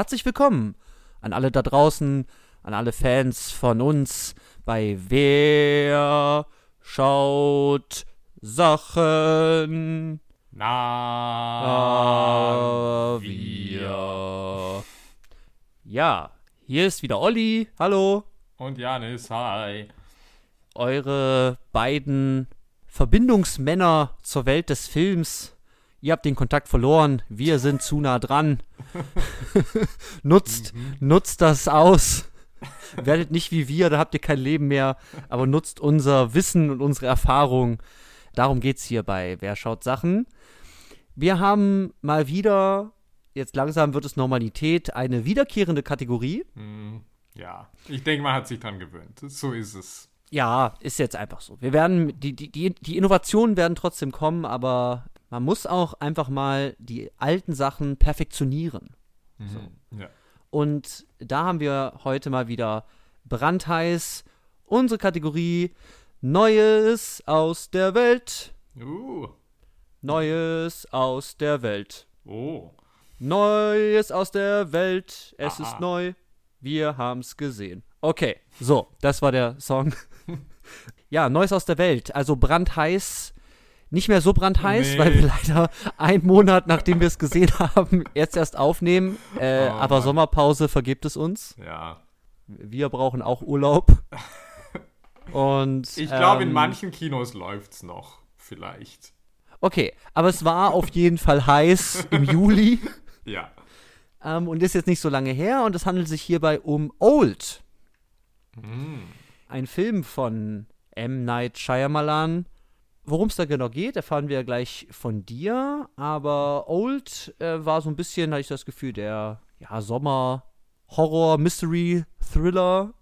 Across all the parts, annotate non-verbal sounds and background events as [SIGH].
Herzlich willkommen an alle da draußen, an alle Fans von uns bei Wer schaut Sachen? Na, Ah, wir. Ja, hier ist wieder Olli. Hallo. Und Janis, hi. Eure beiden Verbindungsmänner zur Welt des Films. Ihr habt den Kontakt verloren. Wir sind zu nah dran. [LAUGHS] nutzt, nutzt das aus. Werdet nicht wie wir, da habt ihr kein Leben mehr. Aber nutzt unser Wissen und unsere Erfahrung. Darum geht's hier bei Wer schaut Sachen. Wir haben mal wieder, jetzt langsam wird es Normalität, eine wiederkehrende Kategorie. Hm, ja, ich denke, man hat sich dran gewöhnt. So ist es. Ja, ist jetzt einfach so. Wir werden, die, die, die Innovationen werden trotzdem kommen, aber man muss auch einfach mal die alten Sachen perfektionieren. Mhm. Ja. Und da haben wir heute mal wieder brandheiß unsere Kategorie Neues aus der Welt. Uh, Neues aus der Welt. oh. Neues aus der Welt. Es Aha. ist neu. Wir haben's gesehen. Okay, so, das war der Song. [LAUGHS] ja, Neues aus der Welt. Also brandheiß. Nicht mehr so brandheiß, Nee. weil wir leider einen Monat, nachdem wir es gesehen haben, jetzt erst aufnehmen. Äh, Oh, aber Mann. Sommerpause vergibt es uns. Ja. Wir brauchen auch Urlaub. [LAUGHS] Und Ich glaube, in ähm, manchen Kinos läuft's noch. Vielleicht. Okay, aber es war auf jeden Fall heiß im Juli. [LAUGHS] Ja. Ähm, und ist jetzt nicht so lange her und es handelt sich hierbei um Old. Hm. Ein Film von M. Night Shyamalan. Worum es da genau geht, erfahren wir gleich von dir. Aber Old äh, war so ein bisschen, hatte ich das Gefühl, der ja, Sommer, Horror, Mystery, Thriller.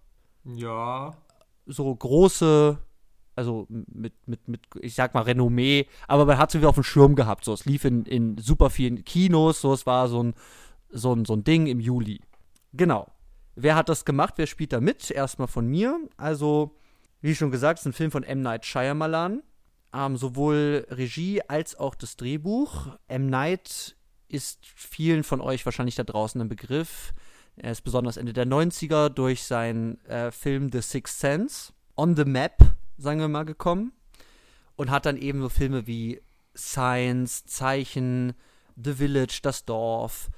Ja. So große, also mit, mit, mit, ich sag mal, Renommee. Aber man hat es wieder auf dem Schirm gehabt. So, es lief in, in super vielen Kinos. So, es war so ein, so ein, so ein Ding im Juli. Genau. Wer hat das gemacht? Wer spielt da mit? Erstmal von mir. Also, wie schon gesagt, es ist ein Film von M. Night Shyamalan. Ähm, sowohl Regie als auch das Drehbuch. M. Night ist vielen von euch wahrscheinlich da draußen ein Begriff. Er ist besonders Ende der 90er durch seinen äh, Film The Sixth Sense on the Map, sagen wir mal, gekommen. Und hat dann eben so Filme wie Science, Zeichen, The Village, Das Dorf,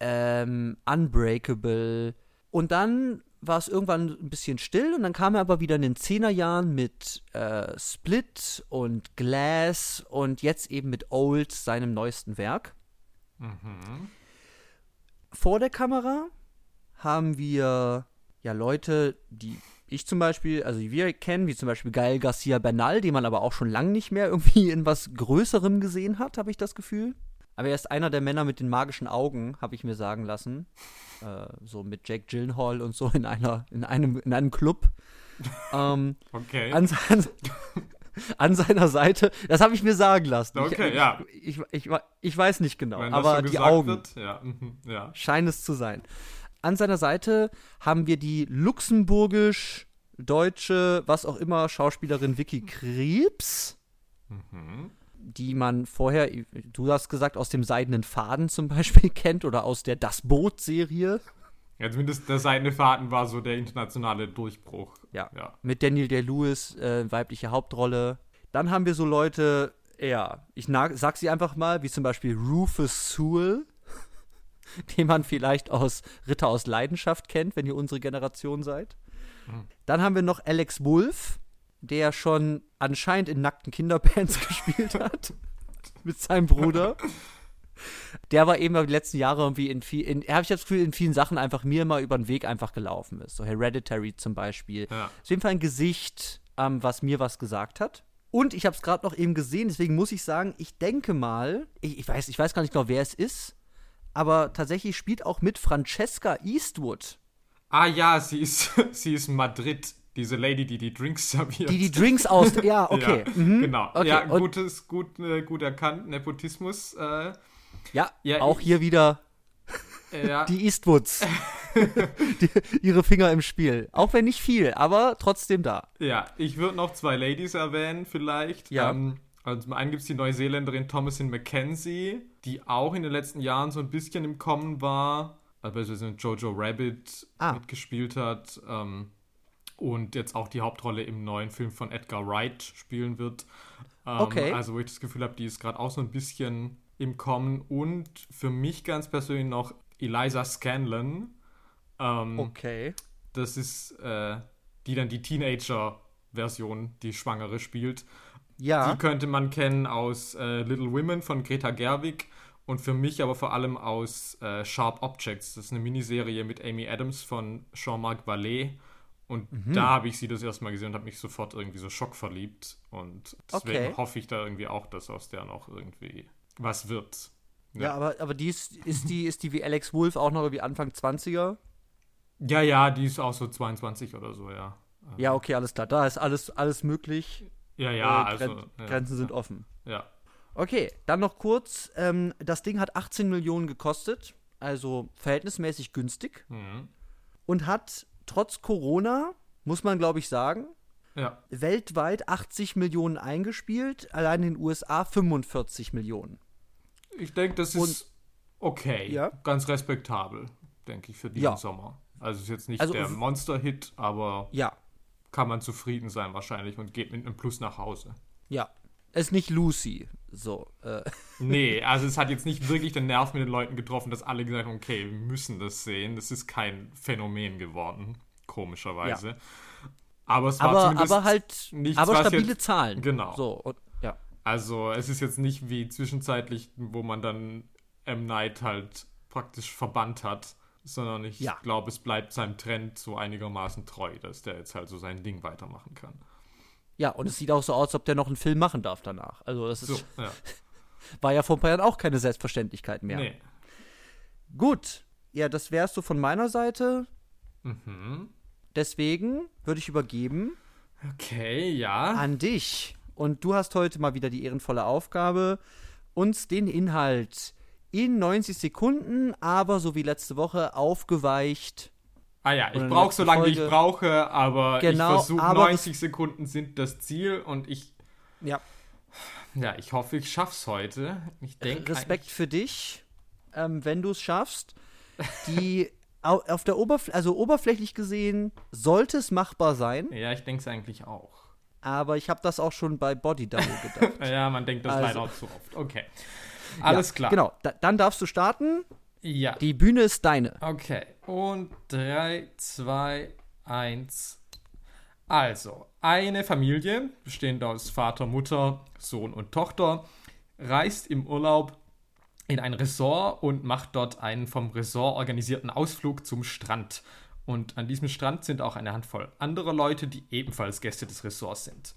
ähm, Unbreakable. Und dann war es irgendwann ein bisschen still und dann kam er aber wieder in den Zehnerjahren mit äh, Split und Glass und jetzt eben mit Old, seinem neuesten Werk. Mhm. Vor der Kamera haben wir ja Leute, die ich zum Beispiel, also die wir kennen, wie zum Beispiel Gael Garcia Bernal, den man aber auch schon lange nicht mehr irgendwie in was Größerem gesehen hat, habe ich das Gefühl. Aber er ist einer der Männer mit den magischen Augen, habe ich mir sagen lassen. Äh, so mit Jake Gyllenhaal und so in einer, in einem, in einem Club. ähm, [LAUGHS] Okay. an, an, an seiner Seite, das habe ich mir sagen lassen. Okay, ich, ja. Ich, ich, ich, ich weiß nicht genau, Wenn aber die Augen Wird, ja. Mhm. ja. scheint es zu sein. An seiner Seite haben wir die luxemburgisch-deutsche, was auch immer, Schauspielerin Vicky Krebs, Mhm. Die man vorher, du hast gesagt, aus dem Seidenen Faden zum Beispiel [LAUGHS] kennt oder aus der Das Boot-Serie. Ja, zumindest der Seidene Faden war so der internationale Durchbruch. Ja. Ja. Mit Daniel Day-Lewis, äh, weibliche Hauptrolle. Dann haben wir so Leute, ja, ich sag sie einfach mal, wie zum Beispiel Rufus Sewell, [LAUGHS] den man vielleicht aus Ritter aus Leidenschaft kennt, wenn ihr unsere Generation seid. Dann haben wir noch Alex Wolf, der schon anscheinend in nackten Kinderbands [LAUGHS] gespielt hat. mit seinem Bruder. Der war eben die letzten Jahre irgendwie in viel, in, habe ich das Gefühl, in vielen Sachen einfach mir mal über den Weg einfach gelaufen ist. So Hereditary zum Beispiel. Ja. Auf jeden Fall ein Gesicht, ähm, was mir was gesagt hat. Und ich habe es gerade noch eben gesehen, deswegen muss ich sagen, ich denke mal, ich, ich, weiß, ich weiß gar nicht genau, wer es ist, aber tatsächlich spielt auch mit Francesca Eastwood, Ah ja, sie ist, [LAUGHS] sie ist Madrid. Diese Lady, die die Drinks [LAUGHS] serviert. die die Drinks aus. Ja, [LAUGHS] okay. Ja, mhm. Genau. Okay, Ja, gutes, gut, äh, gut erkannt. Nepotismus. Äh, Ja, Ja, auch ich- hier wieder ja, die Eastwoods. [LAUGHS] die, ihre Finger im Spiel. Auch wenn nicht viel, aber trotzdem da. ja, ich würde noch zwei Ladies erwähnen, vielleicht. Ja. Ähm, also zum einen gibt es die Neuseeländerin Thomasin McKenzie, die auch in den letzten Jahren so ein bisschen im Kommen war. also in Jojo Rabbit Ah. mitgespielt hat ähm, und jetzt auch die Hauptrolle im neuen Film von Edgar Wright spielen wird. Ähm, Okay. Also wo ich das Gefühl habe, die ist gerade auch so ein bisschen im Kommen und für mich ganz persönlich noch Eliza Scanlon. Ähm, Okay. Das ist äh, die dann die Teenager-Version, die Schwangere spielt. Ja. Die könnte man kennen aus äh, Little Women von Greta Gerwig und für mich aber vor allem aus äh, Sharp Objects. Das ist eine Miniserie mit Amy Adams von Jean-Marc Vallée. Und Mhm. da habe ich sie das erste Mal gesehen und habe mich sofort irgendwie so schockverliebt. Und deswegen Okay. hoffe ich da irgendwie auch, dass aus der noch irgendwie was wird. Ja, aber, aber die ist, ist die, ist die wie Alex Wolf auch noch irgendwie Anfang 20er? Ja, ja, die ist auch so 22 oder so, ja. Ja, okay, alles klar. Da ist alles, alles möglich. Ja, ja, Äh, also. Gren ja, Grenzen sind offen. Ja. Okay, dann noch kurz. Ähm, das Ding hat 18 Millionen gekostet, also verhältnismäßig günstig. Mhm. Und hat trotz Corona, muss man glaube ich sagen, Ja. weltweit 80 Millionen eingespielt, allein in den USA 45 Millionen. Ich denke, das Und- ist okay. Ja. Ganz respektabel, denke ich, für diesen Ja. Sommer. Also ist jetzt nicht Also- der Monster-Hit, aber Ja, kann man zufrieden sein wahrscheinlich und geht mit einem Plus nach Hause. ja. Ist nicht Lucy. So, äh, Nee, [LAUGHS] also es hat jetzt nicht wirklich den Nerv mit den Leuten getroffen, dass alle gesagt haben, okay, wir müssen das sehen. Das ist kein Phänomen geworden, komischerweise. Aber es war aber, zumindest aber halt, nichts, aber stabile jetzt- Zahlen. Genau. So, und, ja. Also es ist jetzt nicht wie zwischenzeitlich, wo man dann M. Night halt praktisch verbannt hat, sondern ich Ja. glaube, es bleibt seinem Trend so einigermaßen treu, dass der jetzt halt so sein Ding weitermachen kann. Ja, und es sieht auch so aus, als ob der noch einen Film machen darf danach. Also, das ist, So, [LAUGHS] ja. war ja vor ein paar Jahren auch keine Selbstverständlichkeit mehr. Nee. Gut, ja, das wär's so von meiner Seite. Mhm. Deswegen würde ich übergeben Okay, ja. an dich. Und du hast heute mal wieder die ehrenvolle Aufgabe, uns den Inhalt in 90 Sekunden, aber so wie letzte Woche aufgeweicht. Ah ja, ich brauche so lange, wie ich brauche, aber Genau, ich versuche aber 90 Sekunden sind das Ziel und ich, Ja, ja, ich hoffe, ich schaff's heute. Ich denke Respekt für dich, ähm, wenn du es schaffst. Die [LAUGHS] au- auf der Oberfläche, also oberflächlich gesehen, sollte es machbar sein, Ja, ich denke es eigentlich auch. aber ich habe das auch schon bei Body Double [LAUGHS] gedacht. Ja, man denkt das Also- leider auch zu oft. Okay. Alles ja, klar. Genau, da, dann darfst du starten. Ja. Die Bühne ist deine. Okay, und 3, 2, 1. Also, eine Familie, bestehend aus Vater, Mutter, Sohn und Tochter, reist im Urlaub in ein Resort und macht dort einen vom Resort organisierten Ausflug zum Strand. Und an diesem Strand sind auch eine Handvoll anderer Leute, die ebenfalls Gäste des Resorts sind.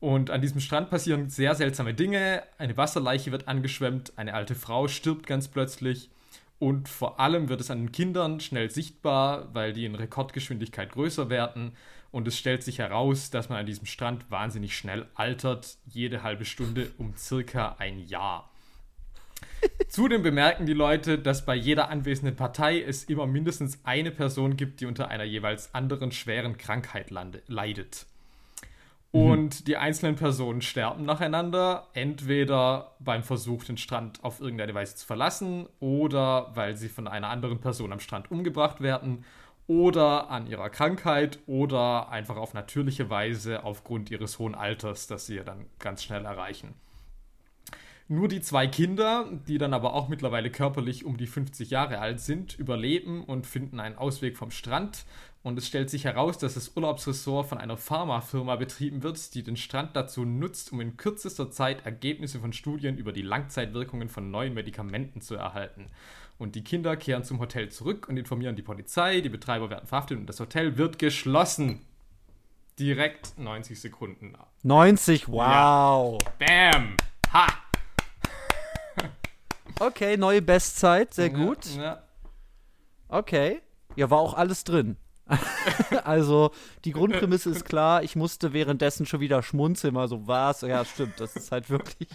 Und an diesem Strand passieren sehr seltsame Dinge. Eine Wasserleiche wird angeschwemmt, eine alte Frau stirbt ganz plötzlich. Und vor allem wird es an den Kindern schnell sichtbar, weil die in Rekordgeschwindigkeit größer werden. Und es stellt sich heraus, dass man an diesem Strand wahnsinnig schnell altert, jede halbe Stunde um circa ein Jahr. [LAUGHS] Zudem bemerken die Leute, dass bei jeder anwesenden Partei es immer mindestens eine Person gibt, die unter einer jeweils anderen schweren Krankheit lande, leidet. Und die einzelnen Personen sterben nacheinander, entweder beim Versuch, den Strand auf irgendeine Weise zu verlassen, oder weil sie von einer anderen Person am Strand umgebracht werden, oder an ihrer Krankheit, oder einfach auf natürliche Weise aufgrund ihres hohen Alters, das sie ja dann ganz schnell erreichen. Nur die zwei Kinder, die dann aber auch mittlerweile körperlich um die 50 Jahre alt sind, überleben und finden einen Ausweg vom Strand. Und es stellt sich heraus, dass das Urlaubsressort von einer Pharmafirma betrieben wird, die den Strand dazu nutzt, um in kürzester Zeit Ergebnisse von Studien über die Langzeitwirkungen von neuen Medikamenten zu erhalten. Und die Kinder kehren zum Hotel zurück und informieren die Polizei, die Betreiber werden verhaftet und das Hotel wird geschlossen. Direkt 90 Sekunden ab. 90, wow. Bam! Ha! [LAUGHS] Okay, neue Bestzeit, sehr gut. Ja, Okay. Ja, war auch alles drin. [LAUGHS] also, die Grundprämisse ist klar. Ich musste währenddessen schon wieder schmunzeln. Mal so, was? Ja, stimmt. Das ist halt wirklich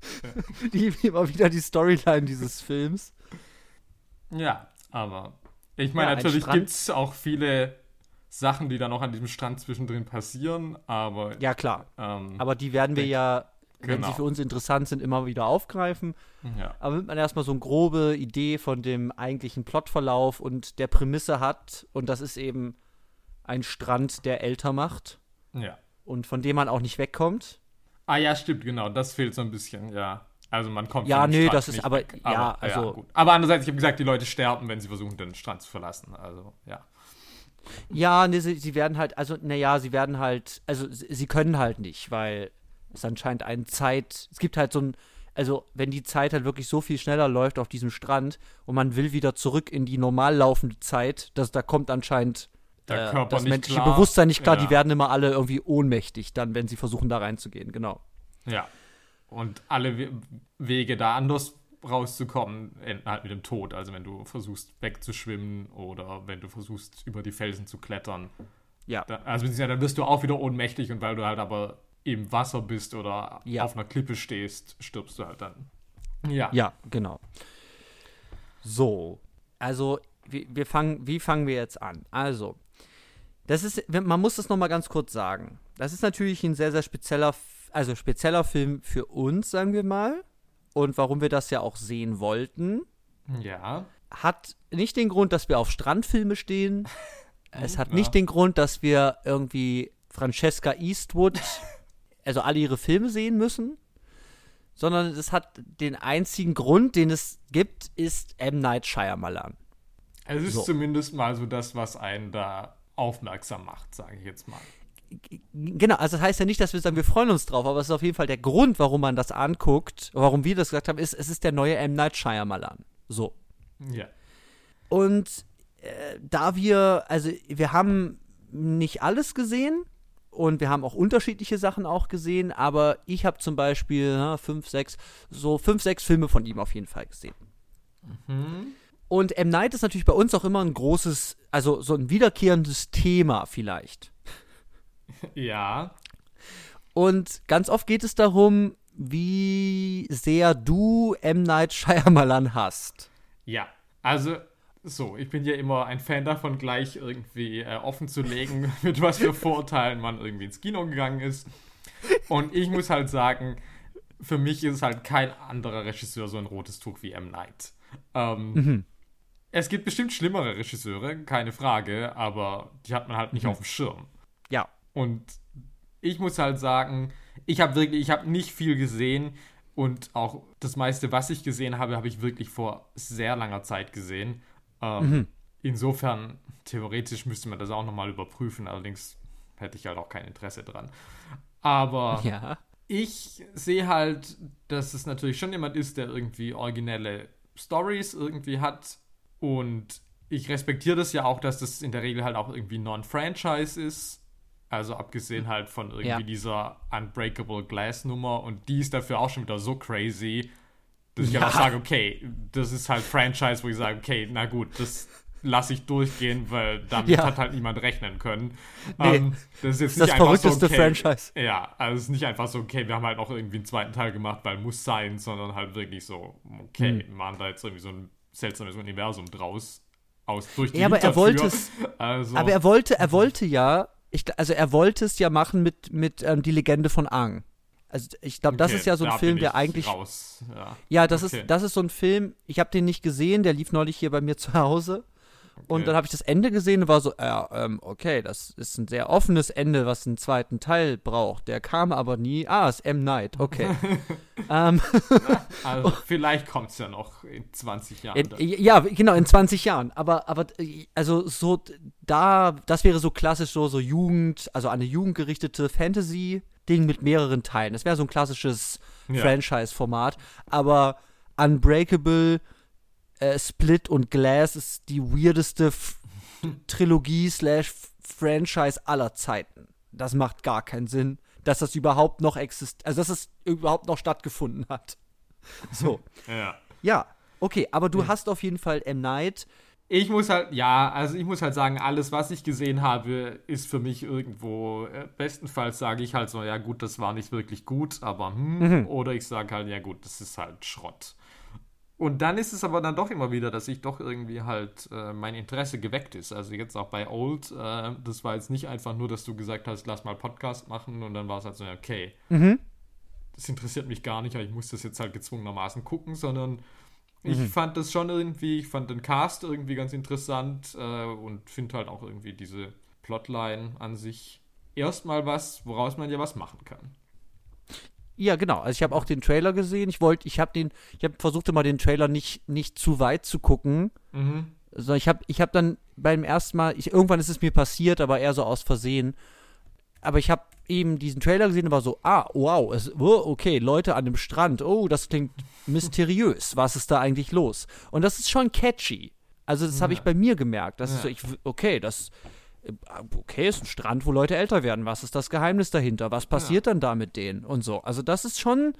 [LAUGHS] die, immer wieder die Storyline dieses Films. Ja, aber ich meine, Ja, natürlich gibt es auch viele Sachen, die dann noch an diesem Strand zwischendrin passieren, aber Ja, klar. ähm, Aber die werden wir ja wenn Genau. sie für uns interessant sind, immer wieder aufgreifen. Ja. Aber wenn man erstmal so eine grobe Idee von dem eigentlichen Plotverlauf und der Prämisse hat, und das ist eben ein Strand, der älter macht ja. und von dem man auch nicht wegkommt. Ah ja, stimmt, genau. Das fehlt so ein bisschen, ja. Also man kommt Ja, nö, Strand das ist aber- weg. ja, also- gut. Aber andererseits, ich habe gesagt, die Leute sterben, wenn sie versuchen, den Strand zu verlassen. Also, ja. Ja, nee, sie, sie werden halt, also, naja, sie werden halt, also sie, sie können halt nicht, weil es anscheinend eine Zeit, es gibt halt so ein, also wenn die Zeit halt wirklich so viel schneller läuft auf diesem Strand und man will wieder zurück in die normal laufende Zeit, dass da kommt anscheinend Der äh, Körper das menschliche klar. Bewusstsein nicht klar, Ja. die werden immer alle irgendwie ohnmächtig dann, wenn sie versuchen da reinzugehen, genau. Ja. Und alle We Wege da anders rauszukommen, enden halt mit dem Tod. Also wenn du versuchst wegzuschwimmen oder wenn du versuchst über die Felsen zu klettern. Ja. Da, also dann wirst du auch wieder ohnmächtig und weil du halt aber im Wasser bist oder Ja. auf einer Klippe stehst, stirbst du halt dann. Ja. Ja, genau. So, also wir, wir fangen, wie fangen wir jetzt an? Also, das ist, man muss das noch mal ganz kurz sagen. Das ist natürlich ein sehr, sehr spezieller, also spezieller Film für uns, sagen wir mal. Und warum wir das ja auch sehen wollten, Ja. hat nicht den Grund, dass wir auf Strandfilme stehen. [LAUGHS] Es hat Ja. nicht den Grund, dass wir irgendwie Francesca Eastwood, [LAUGHS] also alle ihre Filme sehen müssen, sondern es hat den einzigen Grund, den es gibt, ist M. Night Shyamalan. Es ist So. zumindest mal so das, was einen da aufmerksam macht, sage ich jetzt mal. Genau, also das heißt ja nicht, dass wir sagen, wir freuen uns drauf, aber es ist auf jeden Fall der Grund, warum man das anguckt, warum wir das gesagt haben, ist, es ist der neue M. Night Shyamalan. So. Ja. Und äh, da wir, also wir haben nicht alles gesehen und wir haben auch unterschiedliche Sachen auch gesehen, aber ich habe zum Beispiel na, fünf, sechs, so fünf, sechs Filme von ihm auf jeden Fall gesehen. Und M. Night ist natürlich bei uns auch immer ein großes, also so ein wiederkehrendes Thema vielleicht. Ja. Und ganz oft geht es darum, wie sehr du M. Night Shyamalan hast. Ja. Also, so, ich bin ja immer ein Fan davon, gleich irgendwie äh, offen zu legen, [LAUGHS] mit was für Vorurteilen man irgendwie ins Kino gegangen ist. Und ich muss halt sagen, für mich ist halt kein anderer Regisseur so ein rotes Tuch wie M. Night. Ähm, Es gibt bestimmt schlimmere Regisseure, keine Frage, aber die hat man halt nicht auf dem Schirm. Ja. Und ich muss halt sagen, ich habe wirklich, ich habe nicht viel gesehen und auch das meiste, was ich gesehen habe, habe ich wirklich vor sehr langer Zeit gesehen. Ähm, Insofern, theoretisch müsste man das auch nochmal überprüfen, allerdings hätte ich halt auch kein Interesse dran. Aber [LAUGHS] Ja. ich sehe halt, dass es natürlich schon jemand ist, der irgendwie originelle Stories irgendwie hat. Und ich respektiere das ja auch, dass das in der Regel halt auch irgendwie Non-Franchise ist. Also abgesehen halt von irgendwie Ja. dieser Unbreakable Glass Nummer. Und die ist dafür auch schon wieder so crazy, dass ich Ja. einfach sage, okay, das ist halt Franchise, wo ich sage, okay, na gut, das lasse ich durchgehen, weil damit Ja. hat halt niemand rechnen können. Nee. Ähm, das ist jetzt Das das nicht einfach verrückteste so, okay, Franchise. ja, also es ist nicht einfach so, okay, wir haben halt noch irgendwie einen zweiten Teil gemacht, weil muss sein, sondern halt wirklich so, okay, Hm. wir machen da jetzt irgendwie so ein seltsames Universum draus. Aus, durch die Ja, aber er wollte es- [LAUGHS] Also, Aber er wollte, er wollte ja, ich, also er wollte es ja machen mit, mit ähm, die Legende von Aang. Also ich glaube, das okay, ist ja so ein Film, der ich eigentlich. Raus. Ja. Ja, das Okay. ist, das ist so ein Film, ich habe den nicht gesehen, der lief neulich hier bei mir zu Hause. Und Okay. dann habe ich das Ende gesehen und war so, ja, ähm, okay, das ist ein sehr offenes Ende, was einen zweiten Teil braucht. Der kam aber nie. Ah, ist M. Night, okay. [LAUGHS] ähm, Also [LAUGHS] vielleicht kommt es ja noch in 20 Jahren. dann. ja, genau, in 20 Jahren. Aber, aber äh, also so, da, das wäre so klassisch so, so Jugend, also an eine Jugend gerichtete Fantasy-Ding mit mehreren Teilen. Das wäre so ein klassisches Ja. Franchise-Format. Aber Unbreakable, äh, Split und Glass ist die weirdeste F Trilogie slash Franchise aller Zeiten. Das macht gar keinen Sinn, dass das überhaupt noch existiert, also dass es überhaupt noch stattgefunden hat. [LAUGHS] So. ja. Ja, okay, aber du hast auf jeden Fall M. Night. Ich muss halt, ja, also ich muss halt sagen, alles, was ich gesehen habe, ist für mich irgendwo, äh, bestenfalls sage ich halt so, ja gut, das war nicht wirklich gut, aber hm, oder ich sage halt, ja gut, das ist halt Schrott. Und dann ist es aber dann doch immer wieder, dass ich doch irgendwie halt äh, mein Interesse geweckt ist. Also jetzt auch bei Old, äh, das war jetzt nicht einfach nur, dass du gesagt hast, lass mal Podcast machen und dann war es halt so, okay. es interessiert mich gar nicht, aber ich muss das jetzt halt gezwungenermaßen gucken, sondern ich Mhm. fand das schon irgendwie, ich fand den Cast irgendwie ganz interessant äh, und finde halt auch irgendwie diese Plotline an sich erstmal was, woraus man ja was machen kann. Ja, genau. Also ich habe auch den Trailer gesehen. Ich wollte, ich habe den, ich habe versucht immer den Trailer nicht, nicht zu weit zu gucken. Mhm. So, ich habe ich hab dann beim ersten Mal, ich, irgendwann ist es mir passiert, aber eher so aus Versehen. Aber ich habe eben diesen Trailer gesehen und war so, ah, wow, es, oh, okay, Leute an dem Strand, oh, das klingt mysteriös. Was ist da eigentlich los? Und das ist schon catchy. Also das habe Ja. ich bei mir gemerkt. Das ist Ja. so, ich, okay, das, äh, okay, ist ein Strand, wo Leute älter werden. Was ist das Geheimnis dahinter? Was passiert dann da mit denen? Und so. Also das ist schon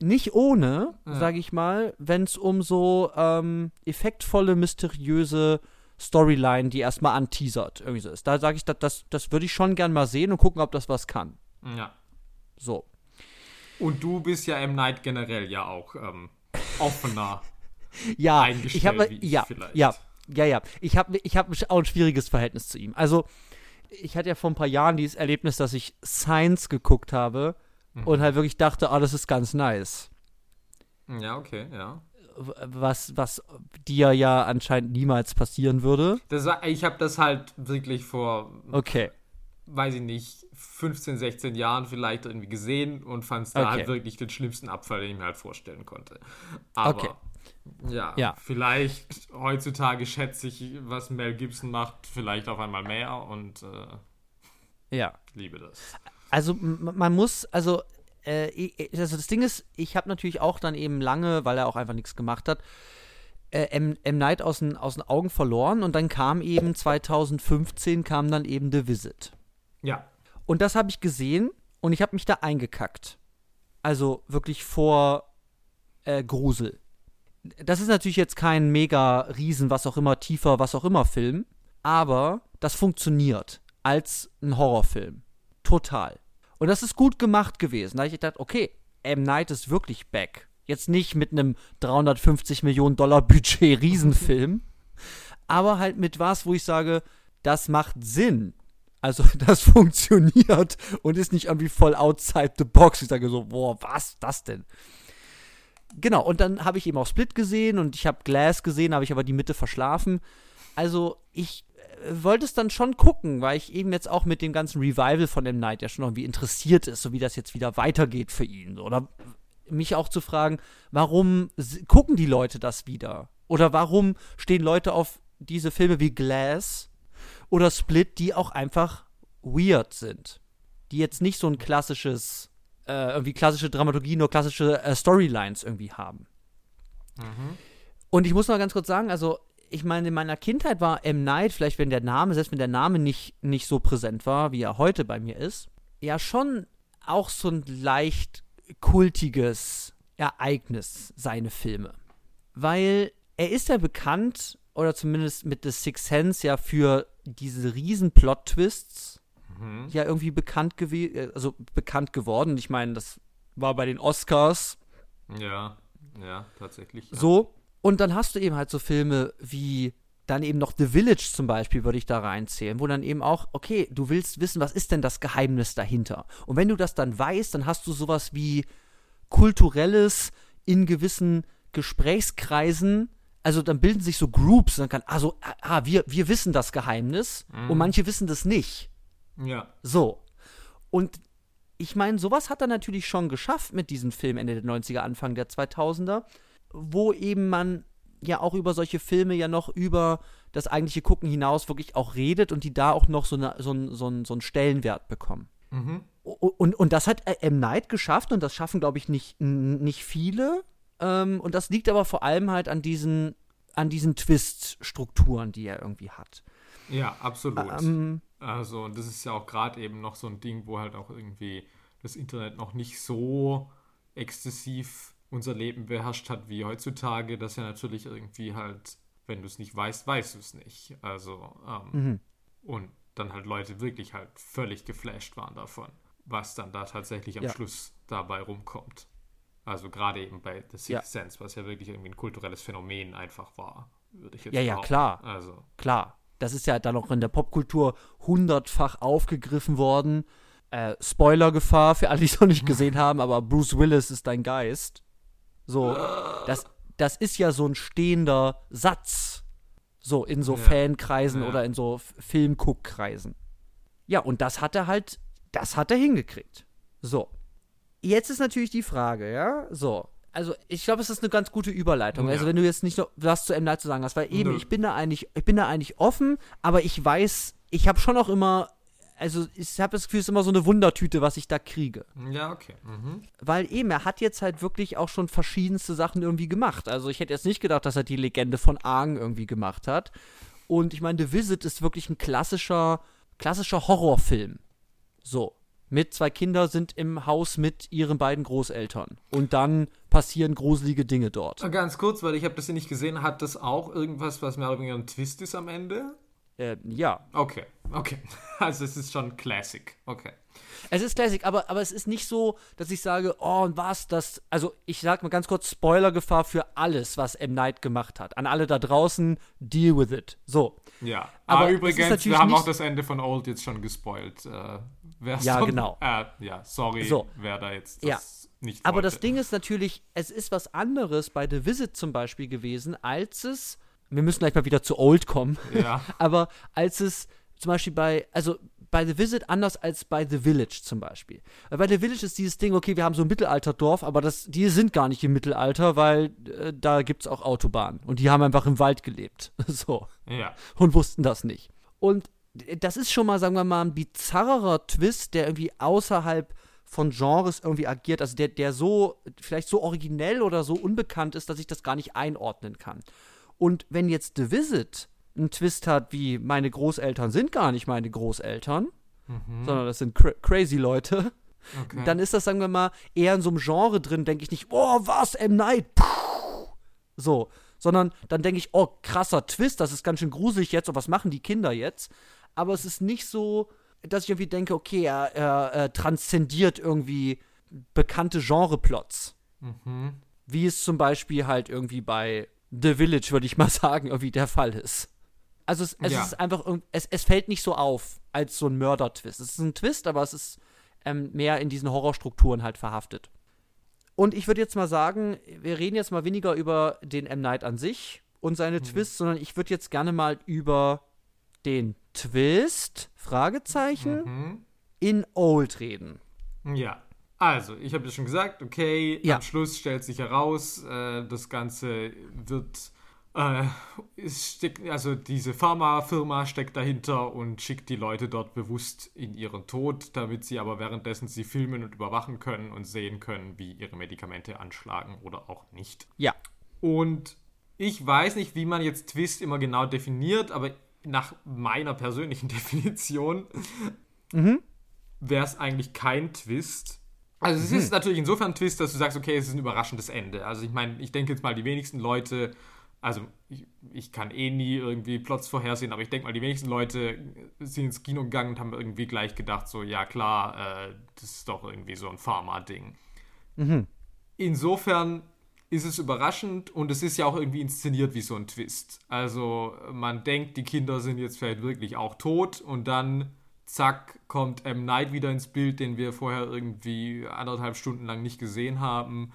nicht ohne, Ja. sage ich mal, wenn es um so ähm, effektvolle, mysteriöse Storyline, die erstmal anteasert, irgendwie so ist. Da sage ich, das, das, das würde ich schon gern mal sehen und gucken, ob das was kann. Ja. So. Und du bist ja im Night generell ja auch ähm, offener [LAUGHS] Ja, eingestellt ich habe ja, vielleicht. ja, ja, ja. Ich habe ich habe auch ein schwieriges Verhältnis zu ihm. Also, ich hatte ja vor ein paar Jahren dieses Erlebnis, dass ich Science geguckt habe Mhm. und halt wirklich dachte, ah, das ist ganz nice. Ja, okay, ja. Was, was dir ja anscheinend niemals passieren würde. Das war, ich habe das halt wirklich vor, Okay. weiß ich nicht, 15, 16 Jahren vielleicht irgendwie gesehen und fand es da Okay. halt wirklich den schlimmsten Abfall, den ich mir halt vorstellen konnte. Aber Okay. ja, Ja. vielleicht heutzutage schätze ich, was Mel Gibson macht, vielleicht auf einmal mehr und äh, Ja. liebe das. Also man muss, also, äh, ich- also das Ding ist, ich habe natürlich auch dann eben lange, weil er auch einfach nichts gemacht hat, äh, M, M. Night aus den, aus den Augen verloren und dann kam eben 2015 kam dann eben The Visit. Ja, Und das habe ich gesehen und ich habe mich da eingekackt. Also wirklich vor äh, Grusel. Das ist natürlich jetzt kein mega riesen, was auch immer, tiefer, was auch immer Film, aber das funktioniert als ein Horrorfilm. Total. Und das ist gut gemacht gewesen. Da habe ich gedacht, okay, M. Night ist wirklich back. Jetzt nicht mit einem 350 Millionen Dollar Budget [LAUGHS] Riesenfilm, aber halt mit was, wo ich sage, das macht Sinn. Also [LAUGHS] das funktioniert und ist nicht irgendwie voll outside the box. Ich sage so, boah, was das denn? Genau, und dann habe ich eben auch Split gesehen und ich habe Glass gesehen, habe ich aber die Mitte verschlafen. Also ich wollte es dann schon gucken, weil ich eben jetzt auch mit dem ganzen Revival von M. Night ja schon irgendwie interessiert ist, so wie das jetzt wieder weitergeht für ihn. Oder mich auch zu fragen, warum gucken die Leute das wieder? Oder warum stehen Leute auf diese Filme wie Glass oder Split, die auch einfach weird sind? Die jetzt nicht so ein klassisches, äh, irgendwie klassische Dramaturgie, nur klassische äh, Storylines irgendwie haben. Und ich muss noch ganz kurz sagen, also ich meine, in meiner Kindheit war M. Night, vielleicht wenn der Name, selbst wenn der Name nicht, nicht so präsent war, wie er heute bei mir ist, ja schon auch so ein leicht kultiges Ereignis, seine Filme. Weil er ist ja bekannt, oder zumindest mit The Sixth Sense, ja für diese riesen Plot-Twists Mhm. ja irgendwie bekannt gewesen, also bekannt geworden. Ich meine, das war bei den Oscars Ja, ja, tatsächlich. Ja. so. Und dann hast du eben halt so Filme wie dann eben noch The Village zum Beispiel, würde ich da reinzählen, wo dann eben auch, okay, du willst wissen, was ist denn das Geheimnis dahinter? Und wenn du das dann weißt, dann hast du sowas wie kulturelles in gewissen Gesprächskreisen, also dann bilden sich so Groups, dann kann, also, ah, wir, wir wissen das Geheimnis und manche wissen das nicht. ja. So. Und ich meine, sowas hat er natürlich schon geschafft mit diesem Film Ende der 90er, Anfang der 2000er, wo eben man ja auch über solche Filme ja noch über das eigentliche Gucken hinaus wirklich auch redet und die da auch noch so, eine, so, einen- so, einen- so einen Stellenwert bekommen. Mhm. Und, und das hat äh, M. Night geschafft und das schaffen, glaube ich, nicht, nicht viele. Ähm, und das liegt aber vor allem halt an diesen, an diesen Twist-Strukturen, die er irgendwie hat. Ja, absolut. Ähm, Also, und das ist ja auch gerade eben noch so ein Ding, wo halt auch irgendwie das Internet noch nicht so exzessiv unser Leben beherrscht hat wie heutzutage, dass ja natürlich irgendwie halt, wenn du es nicht weißt, weißt du es nicht. Also, ähm, mhm. und dann halt Leute wirklich halt völlig geflasht waren davon, was dann da tatsächlich am Ja. Schluss dabei rumkommt. Also gerade eben bei The Sixth Ja. Sense, was ja wirklich irgendwie ein kulturelles Phänomen einfach war, würde ich jetzt Ja, ja, behaupten. klar. Also, klar, das ist ja dann auch in der Popkultur hundertfach aufgegriffen worden. Äh, Spoilergefahr für alle, die es noch nicht [LAUGHS] gesehen haben, aber Bruce Willis ist dein Geist. So, das, das ist ja so ein stehender Satz. So, in so Ja. Fankreisen Ja. oder in so Filmguckkreisen. Ja, und das hat er halt, das hat er hingekriegt. So. Jetzt ist natürlich die Frage, ja, so. Also, ich glaube, es ist eine ganz gute Überleitung. Ja. Also, wenn du jetzt nicht noch was zu M. Night zu sagen hast, weil eben, Nö. ich bin da eigentlich, ich bin da eigentlich offen, aber ich weiß, ich habe schon auch immer, also, ich habe das Gefühl, es ist immer so eine Wundertüte, was ich da kriege Ja, okay. Mhm. weil eben, er hat jetzt halt wirklich auch schon verschiedenste Sachen irgendwie gemacht. Also ich hätte jetzt nicht gedacht, dass er die Legende von Aang irgendwie gemacht hat. Und ich meine, The Visit ist wirklich ein klassischer, klassischer Horrorfilm. So. Mit zwei Kinder sind im Haus mit ihren beiden Großeltern. Und dann passieren gruselige Dinge dort. Ganz kurz, weil ich habe das hier nicht gesehen, hat das auch irgendwas, was mehr oder weniger ein Twist ist am Ende? Äh, ja. Okay, okay. [LAUGHS] Also es ist schon Classic. Okay. Es ist Classic, aber, aber es ist nicht so, dass ich sage, oh, und was das. Also, ich sag mal ganz kurz: Spoilergefahr für alles, was M. Night gemacht hat. An alle da draußen, deal with it. So. Ja. Aber Aber, übrigens, wir haben auch nicht- das Ende von Old jetzt schon gespoilt. Äh, Ja, so- genau. Äh, ja, sorry, So. wer da jetzt Ja. das nicht Aber wollte. das Ding ist natürlich, es ist was anderes bei The Visit zum Beispiel gewesen, als es. Wir müssen gleich mal wieder zu Old kommen. Ja. [LAUGHS] aber als es zum Beispiel bei, also bei The Visit anders als bei The Village zum Beispiel. Weil bei The Village ist dieses Ding, okay, wir haben so ein Mittelalterdorf, aber das, die sind gar nicht im Mittelalter, weil äh, da gibt es auch Autobahnen. Und die haben einfach im Wald gelebt. [LAUGHS] so. Ja. Und wussten das nicht. Und das ist schon mal, sagen wir mal, ein bizarrerer Twist, der irgendwie außerhalb von Genres irgendwie agiert, also der, der so, vielleicht so originell oder so unbekannt ist, dass ich das gar nicht einordnen kann. Und wenn jetzt The Visit einen Twist hat, wie meine Großeltern sind gar nicht meine Großeltern, sondern das sind cra crazy Leute, Okay. dann ist das, sagen wir mal, eher in so einem Genre drin, denke ich nicht, oh, was, M. Night, Puh. so, sondern dann denke ich, oh, krasser Twist, das ist ganz schön gruselig jetzt, und was machen die Kinder jetzt? Aber es ist nicht so, dass ich irgendwie denke, okay, er, er, er transzendiert irgendwie bekannte Genreplots. Mhm. Wie es zum Beispiel halt irgendwie bei The Village, würde ich mal [LAUGHS] sagen, irgendwie der Fall ist. Also es, es Ja. ist einfach, es, es fällt nicht so auf als so ein Mörder-Twist. Es ist ein Twist, aber es ist ähm, mehr in diesen Horrorstrukturen halt verhaftet. Und ich würde jetzt mal sagen, wir reden jetzt mal weniger über den M. Night an sich und seine Twists, sondern ich würde jetzt gerne mal über den Twist, Fragezeichen, Mhm. in Old reden. Ja. Also, ich habe ja schon gesagt, okay, Ja. am Schluss stellt sich heraus, äh, das Ganze wird. Äh, steckt, also diese Pharmafirma steckt dahinter und schickt die Leute dort bewusst in ihren Tod, damit sie aber währenddessen sie filmen und überwachen können und sehen können, wie ihre Medikamente anschlagen oder auch nicht. Ja. Und ich weiß nicht, wie man jetzt Twist immer genau definiert, aber nach meiner persönlichen [LAUGHS] Definition wäre es eigentlich kein Twist. Also es ist natürlich insofern ein Twist, dass du sagst, okay, es ist ein überraschendes Ende. Also ich meine, ich denke jetzt mal, die wenigsten Leute, also ich, ich kann eh nie irgendwie Plots vorhersehen, aber ich denke mal, die wenigsten Leute sind ins Kino gegangen und haben irgendwie gleich gedacht, so, ja klar, äh, das ist doch irgendwie so ein Pharma-Ding. Insofern ist es überraschend und es ist ja auch irgendwie inszeniert wie so ein Twist. Also man denkt, die Kinder sind jetzt vielleicht wirklich auch tot und dann zack kommt M. Night wieder ins Bild, den wir vorher irgendwie anderthalb Stunden lang nicht gesehen haben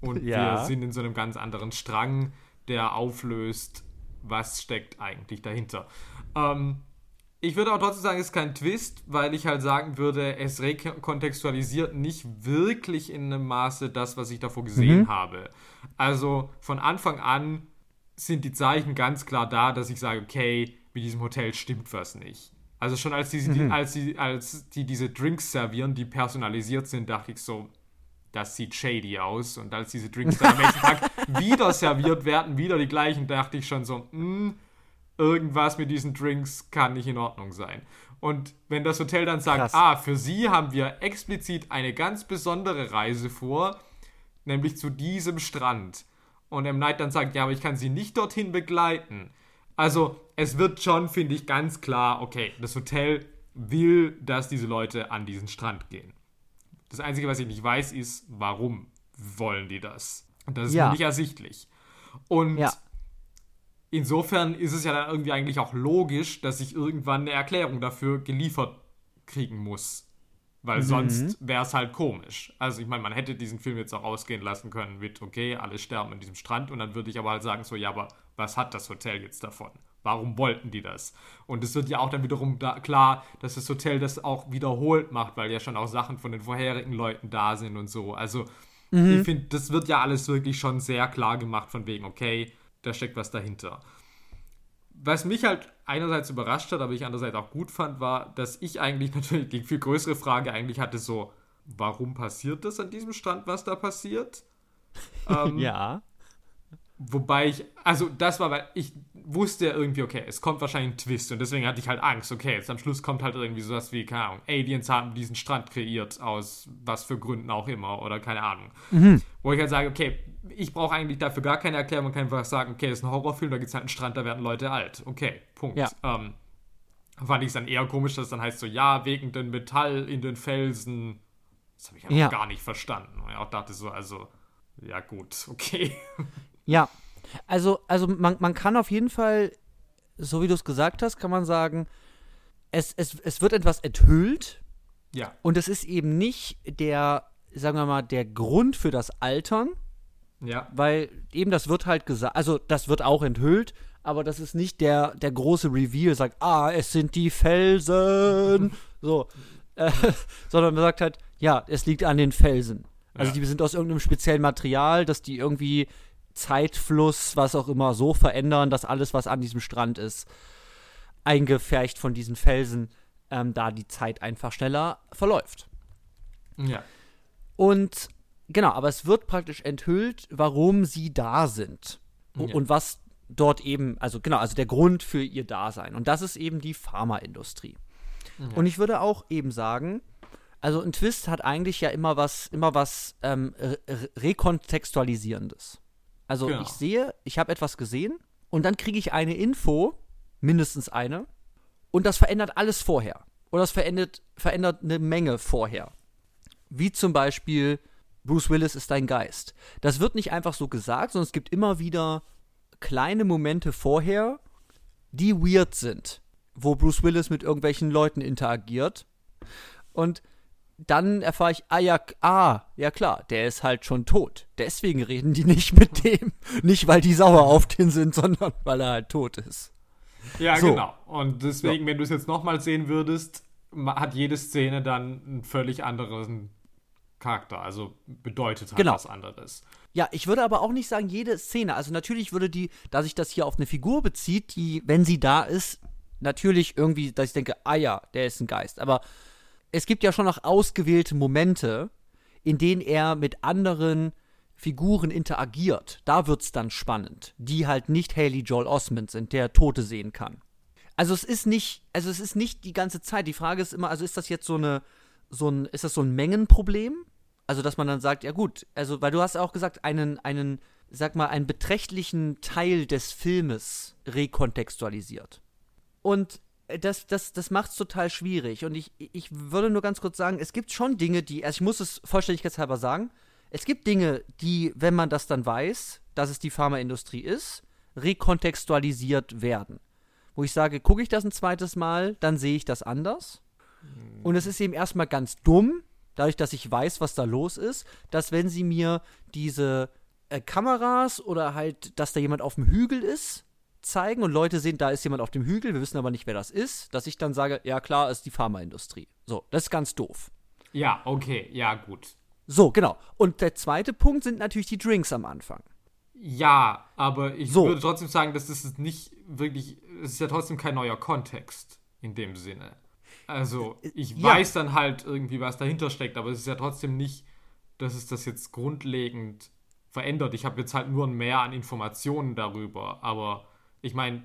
und Ja. wir sind in so einem ganz anderen Strang, der auflöst, was steckt eigentlich dahinter. Ähm, ich würde auch trotzdem sagen, es ist kein Twist, weil ich halt sagen würde, es rekontextualisiert nicht wirklich in einem Maße das, was ich davor gesehen habe. Also von Anfang an sind die Zeichen ganz klar da, dass ich sage, okay, mit diesem Hotel stimmt was nicht. Also schon als die, die, als die, als die diese Drinks servieren, die personalisiert sind, dachte ich so, das sieht shady aus. Und als diese Drinks dann am nächsten Tag [LAUGHS] wieder serviert werden, wieder die gleichen, dachte ich schon so, hm, irgendwas mit diesen Drinks kann nicht in Ordnung sein. Und wenn das Hotel dann sagt, Krass. ah, für Sie haben wir explizit eine ganz besondere Reise vor, nämlich zu diesem Strand. Und M. Night dann sagt, ja, aber ich kann Sie nicht dorthin begleiten. Also, es wird schon, finde ich, ganz klar, okay, das Hotel will, dass diese Leute an diesen Strand gehen. Das Einzige, was ich nicht weiß, ist, warum wollen die das? Und das ist Ja. mir nicht ersichtlich. Und Ja. insofern ist es ja dann irgendwie eigentlich auch logisch, dass ich irgendwann eine Erklärung dafür geliefert kriegen muss. Weil sonst wäre es halt komisch. Also ich meine, man hätte diesen Film jetzt auch ausgehen lassen können mit, okay, alle sterben in diesem Strand und dann würde ich aber halt sagen, so, ja, aber was hat das Hotel jetzt davon? Warum wollten die das? Und es wird ja auch dann wiederum da klar, dass das Hotel das auch wiederholt macht, weil ja schon auch Sachen von den vorherigen Leuten da sind und so. Also ich finde, das wird ja alles wirklich schon sehr klar gemacht von wegen, okay, da steckt was dahinter. Was mich halt einerseits überrascht hat, aber ich andererseits auch gut fand, war, dass ich eigentlich [LAUGHS] natürlich die viel größere Frage eigentlich hatte, so, warum passiert das an diesem Strand, was da passiert? [LAUGHS] Ähm, Ja. Wobei ich, also das war, weil ich wusste ja irgendwie, okay, es kommt wahrscheinlich ein Twist und deswegen hatte ich halt Angst, okay, jetzt am Schluss kommt halt irgendwie sowas wie, keine Ahnung, Aliens haben diesen Strand kreiert, aus was für Gründen auch immer oder keine Ahnung. Wo ich halt sage, okay, ich brauche eigentlich dafür gar keine Erklärung, man kann einfach sagen, okay, das ist ein Horrorfilm, da gibt es halt einen Strand, da werden Leute alt. Okay, Punkt. Ja. Ähm, fand ich es dann eher komisch, dass es dann heißt so, ja, wegen den Metall in den Felsen. Das habe ich einfach Ja. gar nicht verstanden. Und ich auch dachte so, also, ja gut, okay. [LAUGHS] Ja, also, also man, man kann auf jeden Fall, so wie du es gesagt hast, kann man sagen, es, es, es wird etwas enthüllt ja. und es ist eben nicht der, sagen wir mal, der Grund für das Altern, Ja. weil eben das wird halt gesagt, also das wird auch enthüllt, aber das ist nicht der, der große Reveal, sagt, ah, es sind die Felsen, [LAUGHS] so, äh, [LAUGHS] sondern man sagt halt, ja, es liegt an den Felsen. Also Ja. die sind aus irgendeinem speziellen Material, dass die irgendwie Zeitfluss, was auch immer, so verändern, dass alles, was an diesem Strand ist, eingefärcht von diesen Felsen, ähm, da die Zeit einfach schneller verläuft. Ja. Und genau, aber es wird praktisch enthüllt, warum sie da sind. Ja. Und was dort eben, also genau, also der Grund für ihr Dasein. Und das ist eben die Pharmaindustrie. Und ich würde auch eben sagen, also ein Twist hat eigentlich ja immer was, immer was ähm, re re- rekontextualisierendes. Also Genau. ich sehe, ich habe etwas gesehen und dann kriege ich eine Info, mindestens eine, und das verändert alles vorher. Oder das verändert, verändert eine Menge vorher. Wie zum Beispiel, Bruce Willis ist dein Geist. Das wird nicht einfach so gesagt, sondern es gibt immer wieder kleine Momente vorher, die weird sind, wo Bruce Willis mit irgendwelchen Leuten interagiert. Und dann erfahre ich, ah ja, ah, ja klar, der ist halt schon tot. Deswegen reden die nicht mit dem. Nicht, weil die sauer auf den sind, sondern weil er halt tot ist. Ja, So. genau. Und deswegen, wenn du es jetzt nochmal sehen würdest, hat jede Szene dann einen völlig anderen Charakter. Also bedeutet halt Genau. was anderes. Ja, ich würde aber auch nicht sagen, jede Szene. Also natürlich würde die, da sich das hier auf eine Figur bezieht, die, wenn sie da ist, natürlich irgendwie, dass ich denke, ah ja, der ist ein Geist. Aber es gibt ja schon noch ausgewählte Momente, in denen er mit anderen Figuren interagiert. Da wird's dann spannend. Die halt nicht Haley Joel Osment sind, der Tote sehen kann. Also es ist nicht, also es ist nicht die ganze Zeit. Die Frage ist immer, also ist das jetzt so eine, so ein, ist das so ein Mengenproblem? Also, dass man dann sagt, ja gut, also, weil du hast auch gesagt, einen, einen, sag mal, einen beträchtlichen Teil des Filmes rekontextualisiert. Und das, das, das macht es total schwierig. Und ich, ich würde nur ganz kurz sagen, es gibt schon Dinge, die, also ich muss es vollständigkeitshalber sagen, es gibt Dinge, die, wenn man das dann weiß, dass es die Pharmaindustrie ist, rekontextualisiert werden. Wo ich sage, gucke ich das ein zweites Mal, dann sehe ich das anders. Und es ist eben erstmal ganz dumm, dadurch, dass ich weiß, was da los ist, dass wenn sie mir diese äh, Kameras oder halt, dass da jemand auf dem Hügel ist, zeigen und Leute sehen, da ist jemand auf dem Hügel, wir wissen aber nicht, wer das ist, dass ich dann sage, ja klar, ist die Pharmaindustrie. So, das ist ganz doof. Ja, okay, ja, gut. So, genau. Und der zweite Punkt sind natürlich die Drinks am Anfang. Ja, aber ich So. würde trotzdem sagen, dass das ist nicht wirklich, es ist ja trotzdem kein neuer Kontext in dem Sinne. Also, ich ja. weiß dann halt irgendwie, was dahinter steckt, aber es ist ja trotzdem nicht, dass es das jetzt grundlegend verändert. Ich habe jetzt halt nur ein Mehr an Informationen darüber, aber ich meine,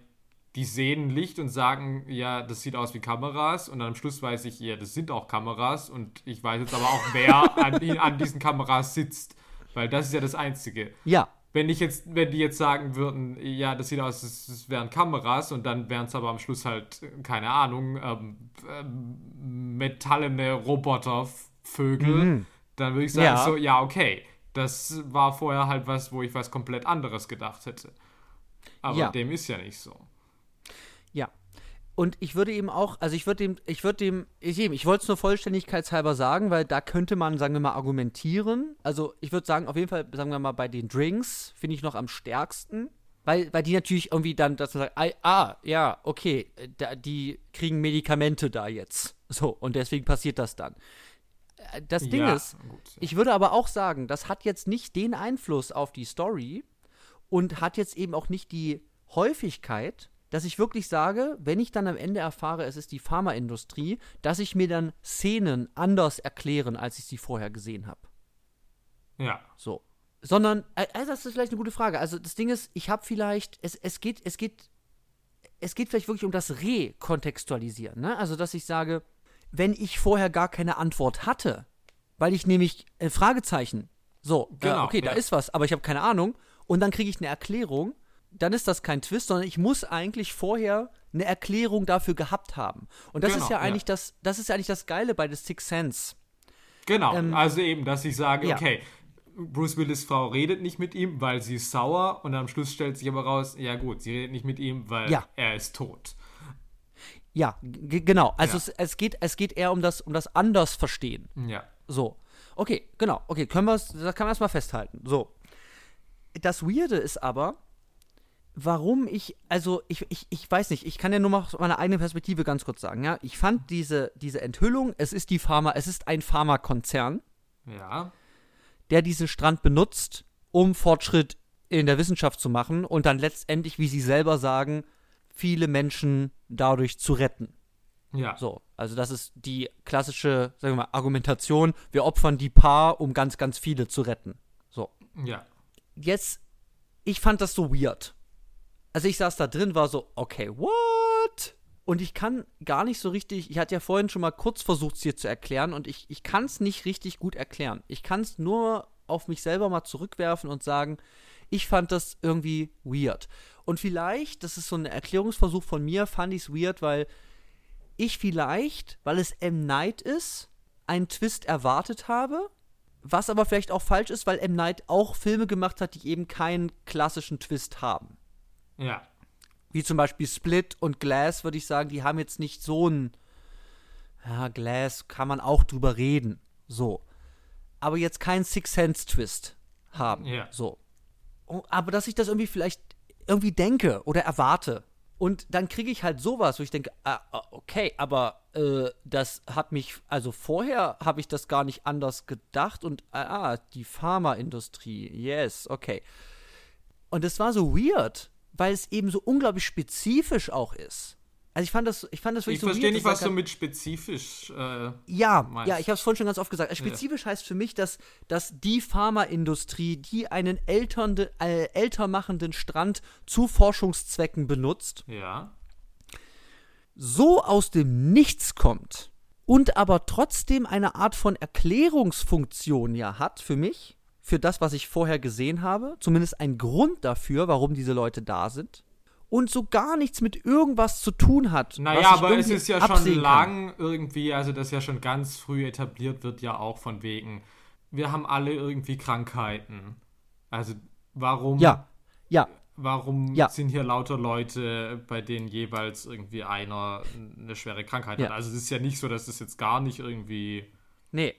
die sehen Licht und sagen, ja, das sieht aus wie Kameras und dann am Schluss weiß ich, ja, das sind auch Kameras und ich weiß jetzt aber auch, wer an, an diesen Kameras sitzt, weil das ist ja das Einzige Ja, wenn ich jetzt, wenn die jetzt sagen würden, ja, das sieht aus, es, wären Kameras und dann wären es aber am Schluss halt, keine Ahnung, ähm, ähm, metallene Robotervögel, dann würde ich sagen, Ja. so, ja, okay, das war vorher halt was, wo ich was komplett anderes gedacht hätte. Aber Ja. dem ist ja nicht so. Ja. Und ich würde eben auch, also ich würde dem, ich würde dem, ich, eben, ich wollte es nur vollständigkeitshalber sagen, weil da könnte man, sagen wir mal, argumentieren. Also ich würde sagen, auf jeden Fall, sagen wir mal, bei den Drinks finde ich noch am stärksten. Weil, weil die natürlich irgendwie dann, dass man sagt, ah, ja, okay, da, die kriegen Medikamente da jetzt. So, und deswegen passiert das dann. Äh, Das Ding Ja, ist, gut, ja. ich würde aber auch sagen, das hat jetzt nicht den Einfluss auf die Story und hat jetzt eben auch nicht die Häufigkeit, dass ich wirklich sage, wenn ich dann am Ende erfahre, es ist die Pharmaindustrie, dass ich mir dann Szenen anders erklären, als ich sie vorher gesehen habe. Ja. So. Sondern, also das ist vielleicht eine gute Frage. Also das Ding ist, ich habe vielleicht, es, es geht, es geht, es geht vielleicht wirklich um das Rekontextualisieren, ne? Also, dass ich sage, wenn ich vorher gar keine Antwort hatte, weil ich nämlich äh, Fragezeichen, so, Genau, äh, okay, da ja. ist was, aber ich habe keine Ahnung, und dann kriege ich eine Erklärung, dann ist das kein Twist, sondern ich muss eigentlich vorher eine Erklärung dafür gehabt haben. Und das Genau, ist ja ja. eigentlich das, das ist ja eigentlich das Geile bei The Sixth Sense. Genau, Ähm, also eben, dass ich sage, ja. okay, Bruce Willis Frau redet nicht mit ihm, weil sie ist sauer und am Schluss stellt sich aber raus, ja gut, sie redet nicht mit ihm, weil Ja. er ist tot. Ja, genau. Also Ja. es, es, geht, es geht eher um das, um das Anders-Verstehen. Ja. So. Okay, genau. Okay, können wir das kann man erstmal festhalten. So. Das Weirde ist aber, warum ich, also ich, ich, ich weiß nicht, ich kann ja nur mal aus meiner eigenen Perspektive ganz kurz sagen, ja. Ich fand diese, diese Enthüllung, es ist die Pharma, es ist ein Pharmakonzern, Ja. der diesen Strand benutzt, um Fortschritt in der Wissenschaft zu machen und dann letztendlich, wie sie selber sagen, viele Menschen dadurch zu retten. Ja. So, also das ist die klassische, sagen wir mal, Argumentation. Wir opfern die Paar, um ganz, ganz viele zu retten. So. Ja. Jetzt, ich fand das so weird. Also ich saß da drin, war so, okay, what? Und ich kann gar nicht so richtig, ich hatte ja vorhin schon mal kurz versucht, es dir zu erklären und ich, ich kann es nicht richtig gut erklären. Ich kann es nur auf mich selber mal zurückwerfen und sagen, ich fand das irgendwie weird. Und vielleicht, das ist so ein Erklärungsversuch von mir, fand ich es weird, weil ich vielleicht, weil es M. Night ist, einen Twist erwartet habe, was aber vielleicht auch falsch ist, weil M. Night auch Filme gemacht hat, die eben keinen klassischen Twist haben. Ja. Wie zum Beispiel Split und Glass, würde ich sagen, die haben jetzt nicht so einen. Ja, Glass kann man auch drüber reden. So. Aber jetzt keinen Six Sense Twist haben. Ja. So. Oh, Aber dass ich das irgendwie vielleicht irgendwie denke oder erwarte. Und dann kriege ich halt sowas, wo ich denke, ah, ah, okay, aber äh, das hat mich, also vorher habe ich das gar nicht anders gedacht und ah, ah, die Pharmaindustrie, yes, okay. Und das war so weird, weil es eben so unglaublich spezifisch auch ist. Also ich fand das, ich fand das wirklich Ich so verstehe nicht, was du mit spezifisch. Äh, ja, meinst. ja, ich habe es vorhin schon ganz oft gesagt. Spezifisch heißt für mich, dass, dass die Pharmaindustrie, die einen älternde, äh, älter machenden Strand zu Forschungszwecken benutzt, ja. so aus dem Nichts kommt und aber trotzdem eine Art von Erklärungsfunktion ja hat für mich, für das, was ich vorher gesehen habe, zumindest ein Grund dafür, warum diese Leute da sind. Und so gar nichts mit irgendwas zu tun hat. was Naja, aber es ist ja schon absehen kann. lang irgendwie, also das ja schon ganz früh etabliert wird, ja auch von wegen, wir haben alle irgendwie Krankheiten. Also warum, Ja, ja, warum Ja. sind hier lauter Leute, bei denen jeweils irgendwie einer eine schwere Krankheit Ja. hat? Also es ist ja nicht so, dass es jetzt gar nicht irgendwie. nee,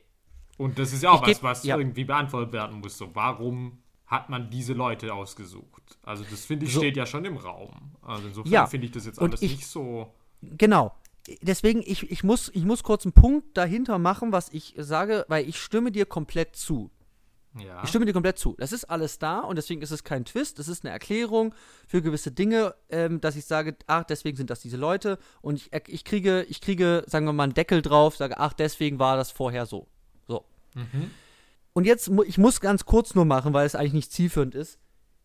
Und das ist ja auch Ich was, was ja. irgendwie beantwortet werden muss. So, warum hat man diese Leute ausgesucht? Also das finde ich So. steht ja schon im Raum. Also insofern Ja. finde ich das jetzt alles ich- nicht so. Genau. Deswegen, ich, ich, muss, ich muss kurz einen Punkt dahinter machen, was ich sage, weil ich stimme dir komplett zu. Ja. Ich stimme dir komplett zu. Das ist alles da und deswegen ist es kein Twist, es ist eine Erklärung für gewisse Dinge, ähm, dass ich sage, ach, deswegen sind das diese Leute und ich, ich, kriege, ich kriege, sagen wir mal, einen Deckel drauf, sage, ach, deswegen war das vorher so. So. Mhm. Und jetzt, ich muss ganz kurz nur machen, weil es eigentlich nicht zielführend ist.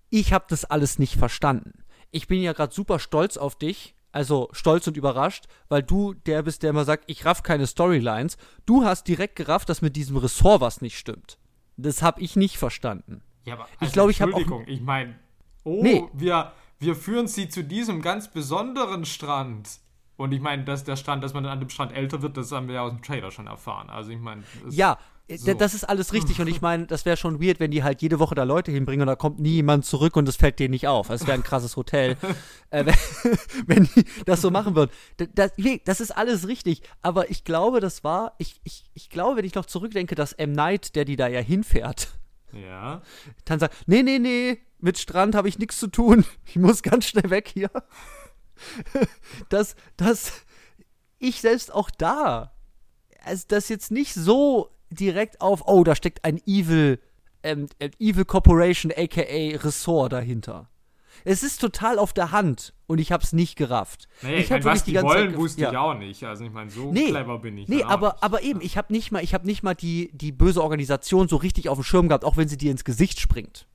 Ich habe das alles nicht verstanden. Ich bin ja gerade super stolz auf dich, also stolz und überrascht, weil du der bist, der immer sagt, ich raff keine Storylines. Du hast direkt gerafft, dass mit diesem Ressort was nicht stimmt. Das habe ich nicht verstanden. Ja, aber Ich glaube, ich Entschuldigung, ich meine, oh, Nee. wir, wir führen sie zu diesem ganz besonderen Strand. Und ich meine, dass der Strand, dass man an dem Strand älter wird, das haben wir ja aus dem Trailer schon erfahren. Also ich meine, Ja, So. Das ist alles richtig und ich meine, das wäre schon weird, wenn die halt jede Woche da Leute hinbringen und da kommt nie jemand zurück und das fällt denen nicht auf. Das wäre ein krasses Hotel, [LAUGHS] äh, wenn, [LAUGHS] wenn die das so machen würden. Das, das ist alles richtig, aber ich glaube, das war, ich, ich, ich glaube, wenn ich noch zurückdenke, dass M. Night, der die da ja hinfährt, Ja. dann sagt, nee, nee, nee, mit Strand habe ich nichts zu tun. [LAUGHS] Ich muss ganz schnell weg hier. dass, dass ich selbst auch da, also das jetzt nicht so direkt auf, oh, da steckt ein Evil, ähm, äh, Evil Corporation, aka Ressort dahinter. Es ist total auf der Hand und ich hab's nicht gerafft. Naja, ich ich hab meine, was die die ganze wollen, Zeit wusste ja. ich auch nicht. Also ich meine, so Nee. clever bin ich. Nee, aber, nicht. aber eben, ich habe nicht mal, ich habe nicht mal die, die böse Organisation so richtig auf dem Schirm gehabt, auch wenn sie dir ins Gesicht springt.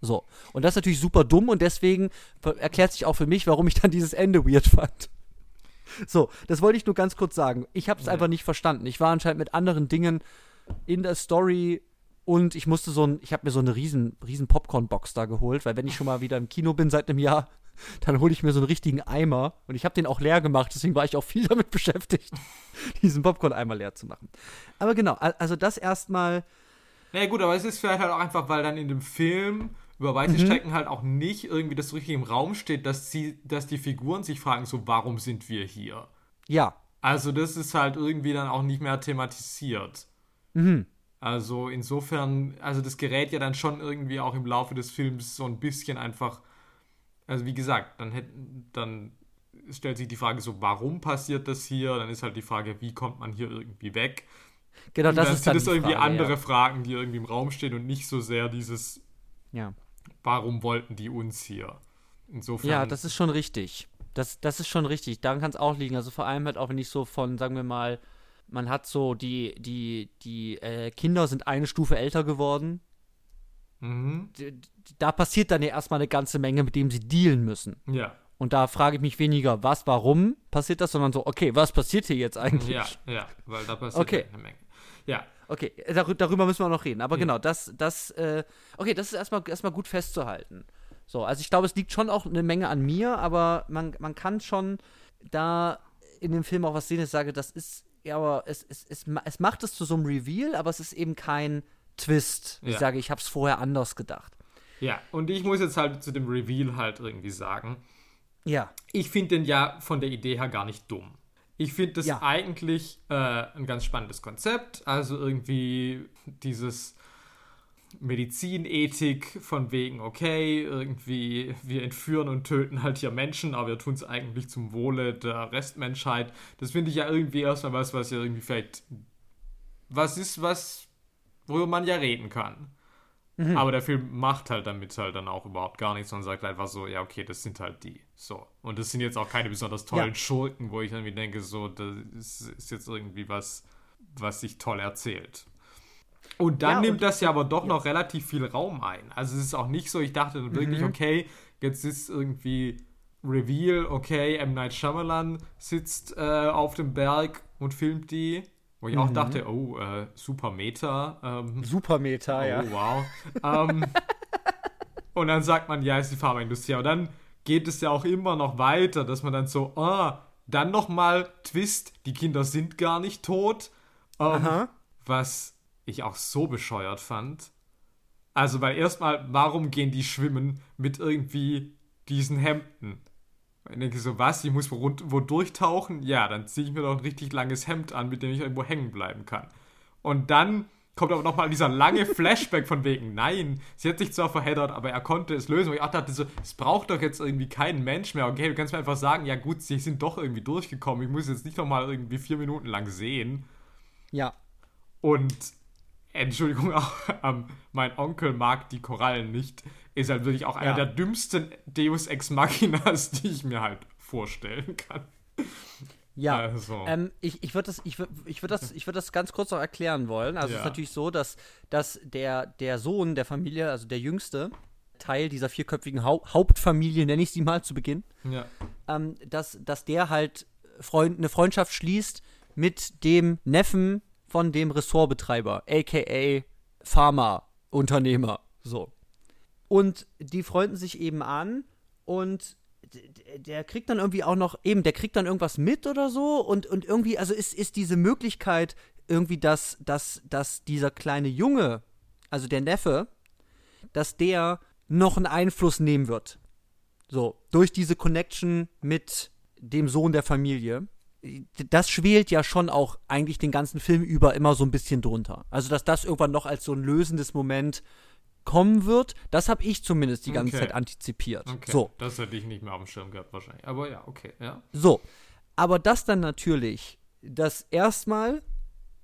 So. Und das ist natürlich super dumm und deswegen erklärt sich auch für mich, warum ich dann dieses Ende weird fand. So, das wollte ich nur ganz kurz sagen. Ich habe es einfach nicht verstanden. Ich war anscheinend mit anderen Dingen in der Story und ich musste so ein, ich habe mir so eine riesen, riesen Popcorn-Box da geholt, weil wenn ich schon mal wieder im Kino bin seit einem Jahr, [LAUGHS] dann hole ich mir so einen richtigen Eimer und ich habe den auch leer gemacht, deswegen war ich auch viel damit [LAUGHS] beschäftigt, diesen Popcorn-Eimer leer zu machen. Aber genau, al- also das erstmal, Naja, gut, aber es ist vielleicht halt auch einfach, weil dann in dem Film über weite Mhm. Strecken halt auch nicht irgendwie das so richtig im Raum steht, dass, sie, dass die Figuren sich fragen, so, warum sind wir hier? ja, Also, das ist halt irgendwie dann auch nicht mehr thematisiert. Mhm. Also, insofern, also das gerät ja dann schon irgendwie auch im Laufe des Films so ein bisschen einfach. Also, wie gesagt, dann, hätt, dann stellt sich die Frage so, warum passiert das hier? Dann ist halt die Frage, wie kommt man hier irgendwie weg? genau, Und das dann ist sind dann es die irgendwie Frage, andere Ja. Fragen, die irgendwie im Raum stehen und nicht so sehr dieses, ja. warum wollten die uns hier? Insofern. Ja, das ist schon richtig. Das, das ist schon richtig. Daran kann es auch liegen. Also vor allem halt auch, wenn ich so von, sagen wir mal, man hat so die, die, die äh, Kinder sind eine Stufe älter geworden. Mhm. Da passiert dann ja erstmal eine ganze Menge, mit dem sie dealen müssen. Ja, Und da frage ich mich weniger, was, warum passiert das, sondern so, okay, was passiert hier jetzt eigentlich? ja, ja, weil da passiert Okay. eine Menge. Ja, Okay, darü darüber müssen wir noch reden. Aber Ja. genau, das, das, äh, okay, das ist erstmal, erstmal gut festzuhalten. So, also ich glaube, es liegt schon auch eine Menge an mir, aber man, man kann schon da in dem Film auch was sehen, ich sage, das ist, ja, aber es, es, es, es macht es zu so einem Reveal, aber es ist eben kein Twist. Ich Ja. sage, ich habe es vorher anders gedacht. ja. Und ich muss jetzt halt zu dem Reveal halt irgendwie sagen, Ja. ich finde den ja von der Idee her gar nicht dumm. Ich finde das Ja. eigentlich äh, ein ganz spannendes Konzept. Also irgendwie dieses Medizinethik von wegen, okay, irgendwie wir entführen und töten halt hier Menschen, aber wir tun es eigentlich zum Wohle der Restmenschheit. Das finde ich ja irgendwie erstmal was, was ja irgendwie vielleicht was ist, was worüber man ja reden kann. Aber der Film macht halt damit halt dann auch überhaupt gar nichts, sondern sagt einfach so, ja, okay, das sind halt die. So. Und das sind jetzt auch keine besonders tollen Ja. Schurken, wo ich irgendwie denke, so, das ist jetzt irgendwie was, was sich toll erzählt. Und dann Ja, nimmt und- das ja aber doch noch relativ viel Raum ein. Also es ist auch nicht so, ich dachte dann wirklich, Mhm. okay, jetzt ist irgendwie Reveal, okay, M. Night Shyamalan sitzt äh, auf dem Berg und filmt die. Wo ich auch Mhm. dachte, oh, äh, super Meta. Ähm, Super Meta, Oh, wow. ähm, [LAUGHS] und dann sagt man, ja, ist die Pharmaindustrie. Aber dann geht es ja auch immer noch weiter, dass man dann so, ah, dann nochmal Twist, die Kinder sind gar nicht tot. Ähm, Aha. was ich auch so bescheuert fand. Also, weil erstmal, warum gehen die schwimmen mit irgendwie diesen Hemden? Ich denke so, was? Ich muss wo, durchtauchen? Ja, dann ziehe ich mir doch ein richtig langes Hemd an, mit dem ich irgendwo hängen bleiben kann. Und dann kommt aber nochmal dieser lange [LAUGHS] Flashback von wegen, nein, sie hat sich zwar verheddert, aber er konnte es lösen. Und ich dachte so, es braucht doch jetzt irgendwie keinen Mensch mehr. Okay, du kannst mir einfach sagen, ja gut, sie sind doch irgendwie durchgekommen. Ich muss jetzt nicht nochmal irgendwie vier Minuten lang sehen. Ja. Und Entschuldigung, [LAUGHS] auch, ähm, mein Onkel mag die Korallen nicht. Ist halt wirklich auch einer Ja. der dümmsten Deus Ex Machinas, [LAUGHS] die ich mir halt vorstellen kann. Ja, Also. ähm, ich, ich würde das, ich würd, ich würd das, ich würd das ganz kurz noch erklären wollen. Also es Ja. ist natürlich so, dass, dass der, der Sohn der Familie, also der Jüngste, Teil dieser vierköpfigen Hau Hauptfamilie, nenne ich sie mal zu Beginn, Ja. ähm, dass, dass der halt Freund, eine Freundschaft schließt mit dem Neffen von dem Ressortbetreiber, aka Pharmaunternehmer. So. Und die freunden sich eben an und der kriegt dann irgendwie auch noch, eben, der kriegt dann irgendwas mit oder so und, und irgendwie, also ist, ist diese Möglichkeit, irgendwie, dass, dass, dass dieser kleine Junge, also der Neffe, dass der noch einen Einfluss nehmen wird. So, durch diese Connection mit dem Sohn der Familie. Das schwelt ja schon auch eigentlich den ganzen Film über immer so ein bisschen drunter. Also, dass das irgendwann noch als so ein lösendes Moment kommen wird, das habe ich zumindest die ganze Okay. Zeit antizipiert. Okay. So, Das hätte ich nicht mehr auf dem Schirm gehabt, wahrscheinlich. Aber ja, okay, ja. so. Aber das dann natürlich, das erstmal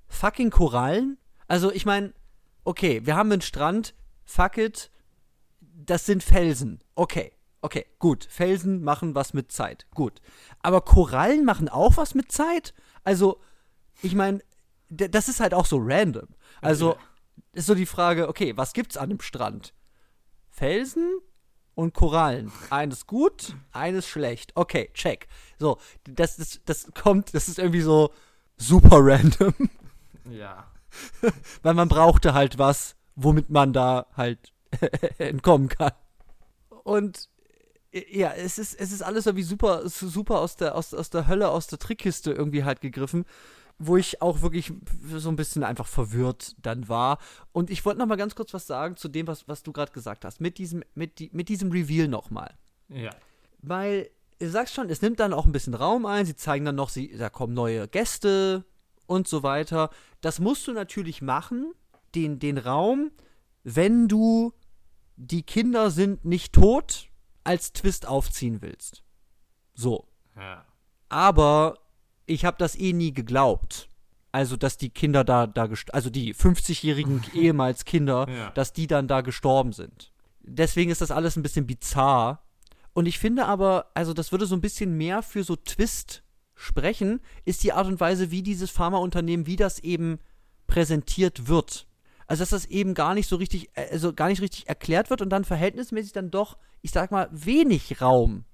fucking Korallen. Also, ich meine, okay, wir haben einen Strand, fuck it, das sind Felsen. Okay, okay, gut. Felsen machen was mit Zeit. Gut. Aber Korallen machen auch was mit Zeit? Also, ich meine, das ist halt auch so random. Also, ist so die Frage, okay, was gibt's an dem Strand? Felsen und Korallen. Eines gut, eines schlecht. Okay, check. So, das, das, das kommt, das ist irgendwie so super random, Ja. [LAUGHS] weil man brauchte halt was, womit man da halt [LAUGHS] entkommen kann. Und ja, es ist, es ist alles irgendwie super, super aus der, aus, aus der Hölle, aus der Trickkiste irgendwie halt gegriffen, wo ich auch wirklich so ein bisschen einfach verwirrt dann war. Und ich wollte noch mal ganz kurz was sagen zu dem, was, was du gerade gesagt hast, mit diesem, mit, die, mit diesem Reveal noch mal. Ja. Weil, du sagst schon, es nimmt dann auch ein bisschen Raum ein, sie zeigen dann noch, sie, da kommen neue Gäste und so weiter. Das musst du natürlich machen, den, den Raum, wenn du die Kinder sind nicht tot, als Twist aufziehen willst. So. Ja. Aber ich habe das eh nie geglaubt. Also, dass die Kinder da, da also die 50-jährigen [LAUGHS] ehemals Kinder, Ja. dass die dann da gestorben sind. Deswegen ist das alles ein bisschen bizarr. Und ich finde aber, also das würde so ein bisschen mehr für so Twist sprechen, ist die Art und Weise, wie dieses Pharmaunternehmen, wie das eben präsentiert wird. Also dass das eben gar nicht so richtig, also gar nicht richtig erklärt wird und dann verhältnismäßig dann doch, ich sag mal, wenig Raum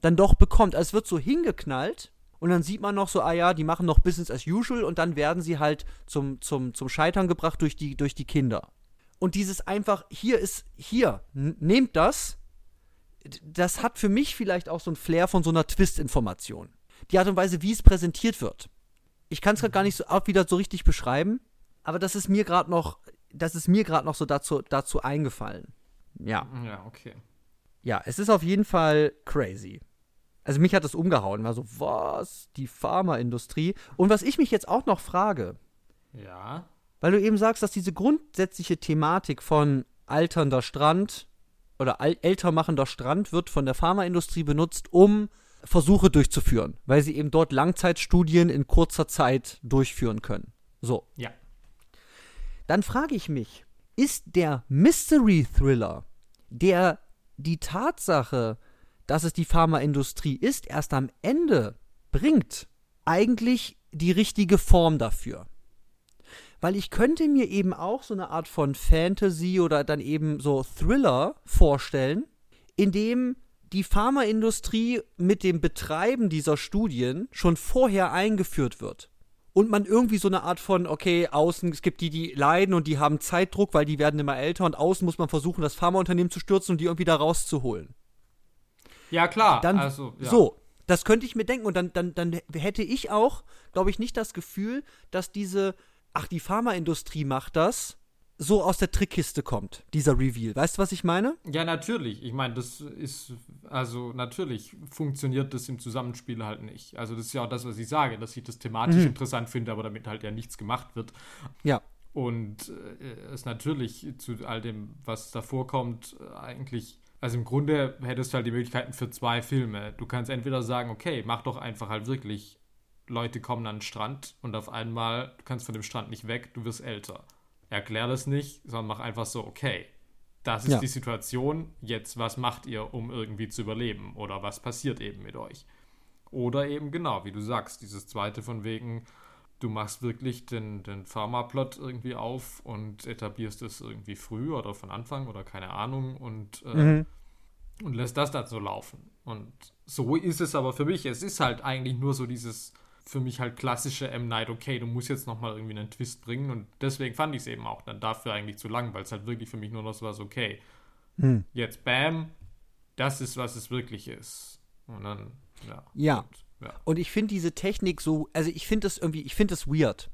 dann doch bekommt. Also es wird so hingeknallt und dann sieht man noch so, ah ja, die machen noch Business as usual und dann werden sie halt zum, zum, zum Scheitern gebracht durch die, durch die Kinder. Und dieses einfach, hier ist, hier, nehmt das, das hat für mich vielleicht auch so ein Flair von so einer Twist-Information. Die Art und Weise, wie es präsentiert wird. Ich kann es gerade gar nicht so auch wieder so richtig beschreiben, aber das ist mir gerade noch, das ist mir gerade noch so dazu, dazu eingefallen. Ja. Ja, okay. Ja, es ist auf jeden Fall crazy. Also mich hat das umgehauen, war so, was? Die Pharmaindustrie. Und was ich mich jetzt auch noch frage, Ja. weil du eben sagst, dass diese grundsätzliche Thematik von alternder Strand oder al älter machender Strand wird von der Pharmaindustrie benutzt, um Versuche durchzuführen, weil sie eben dort Langzeitstudien in kurzer Zeit durchführen können. So. Ja. Dann frage ich mich, ist der Mystery Thriller, der die Tatsache, dass es die Pharmaindustrie ist, erst am Ende bringt, eigentlich die richtige Form dafür? Weil ich könnte mir eben auch so eine Art von Fantasy oder dann eben so Thriller vorstellen, in dem die Pharmaindustrie mit dem Betreiben dieser Studien schon vorher eingeführt wird. Und man irgendwie so eine Art von, okay, außen, es gibt die, die leiden und die haben Zeitdruck, weil die werden immer älter und außen muss man versuchen, das Pharmaunternehmen zu stürzen und die irgendwie da rauszuholen. Ja, klar. Dann, also, ja. So, das könnte ich mir denken und dann, dann, dann hätte ich auch, glaube ich, nicht das Gefühl, dass diese, ach, die Pharmaindustrie macht das, so aus der Trickkiste kommt, dieser Reveal. Weißt du, was ich meine? Ja, natürlich. Ich meine, das ist, also natürlich funktioniert das im Zusammenspiel halt nicht. Also das ist ja auch das, was ich sage, dass ich das thematisch interessant finde, aber damit halt ja nichts gemacht wird. Ja. Und äh, es natürlich zu all dem, was davor kommt, eigentlich, also im Grunde hättest du halt die Möglichkeiten für zwei Filme. Du kannst entweder sagen, okay, mach doch einfach halt wirklich, Leute kommen an den Strand und auf einmal, du kannst von dem Strand nicht weg, du wirst älter. Erklär das nicht, sondern mach einfach so, okay, das ist Ja. die Situation, jetzt was macht ihr, um irgendwie zu überleben? Oder was passiert eben mit euch? Oder eben genau, wie du sagst, dieses zweite von wegen, du machst wirklich den, den Pharma-Plot irgendwie auf und etablierst es irgendwie früh oder von Anfang oder keine Ahnung und, äh, Mhm. und lässt das dann so laufen. Und so ist es aber für mich. Es ist halt eigentlich nur so dieses für mich halt klassische M. Night, okay, du musst jetzt nochmal irgendwie einen Twist bringen und deswegen fand ich es eben auch dann dafür eigentlich zu lang, weil es halt wirklich für mich nur noch so was, okay, Hm. jetzt bam, das ist, was es wirklich ist. Und dann, ja. Ja. Und, ja. Und ich finde diese Technik so, also ich finde das irgendwie, ich finde das weird.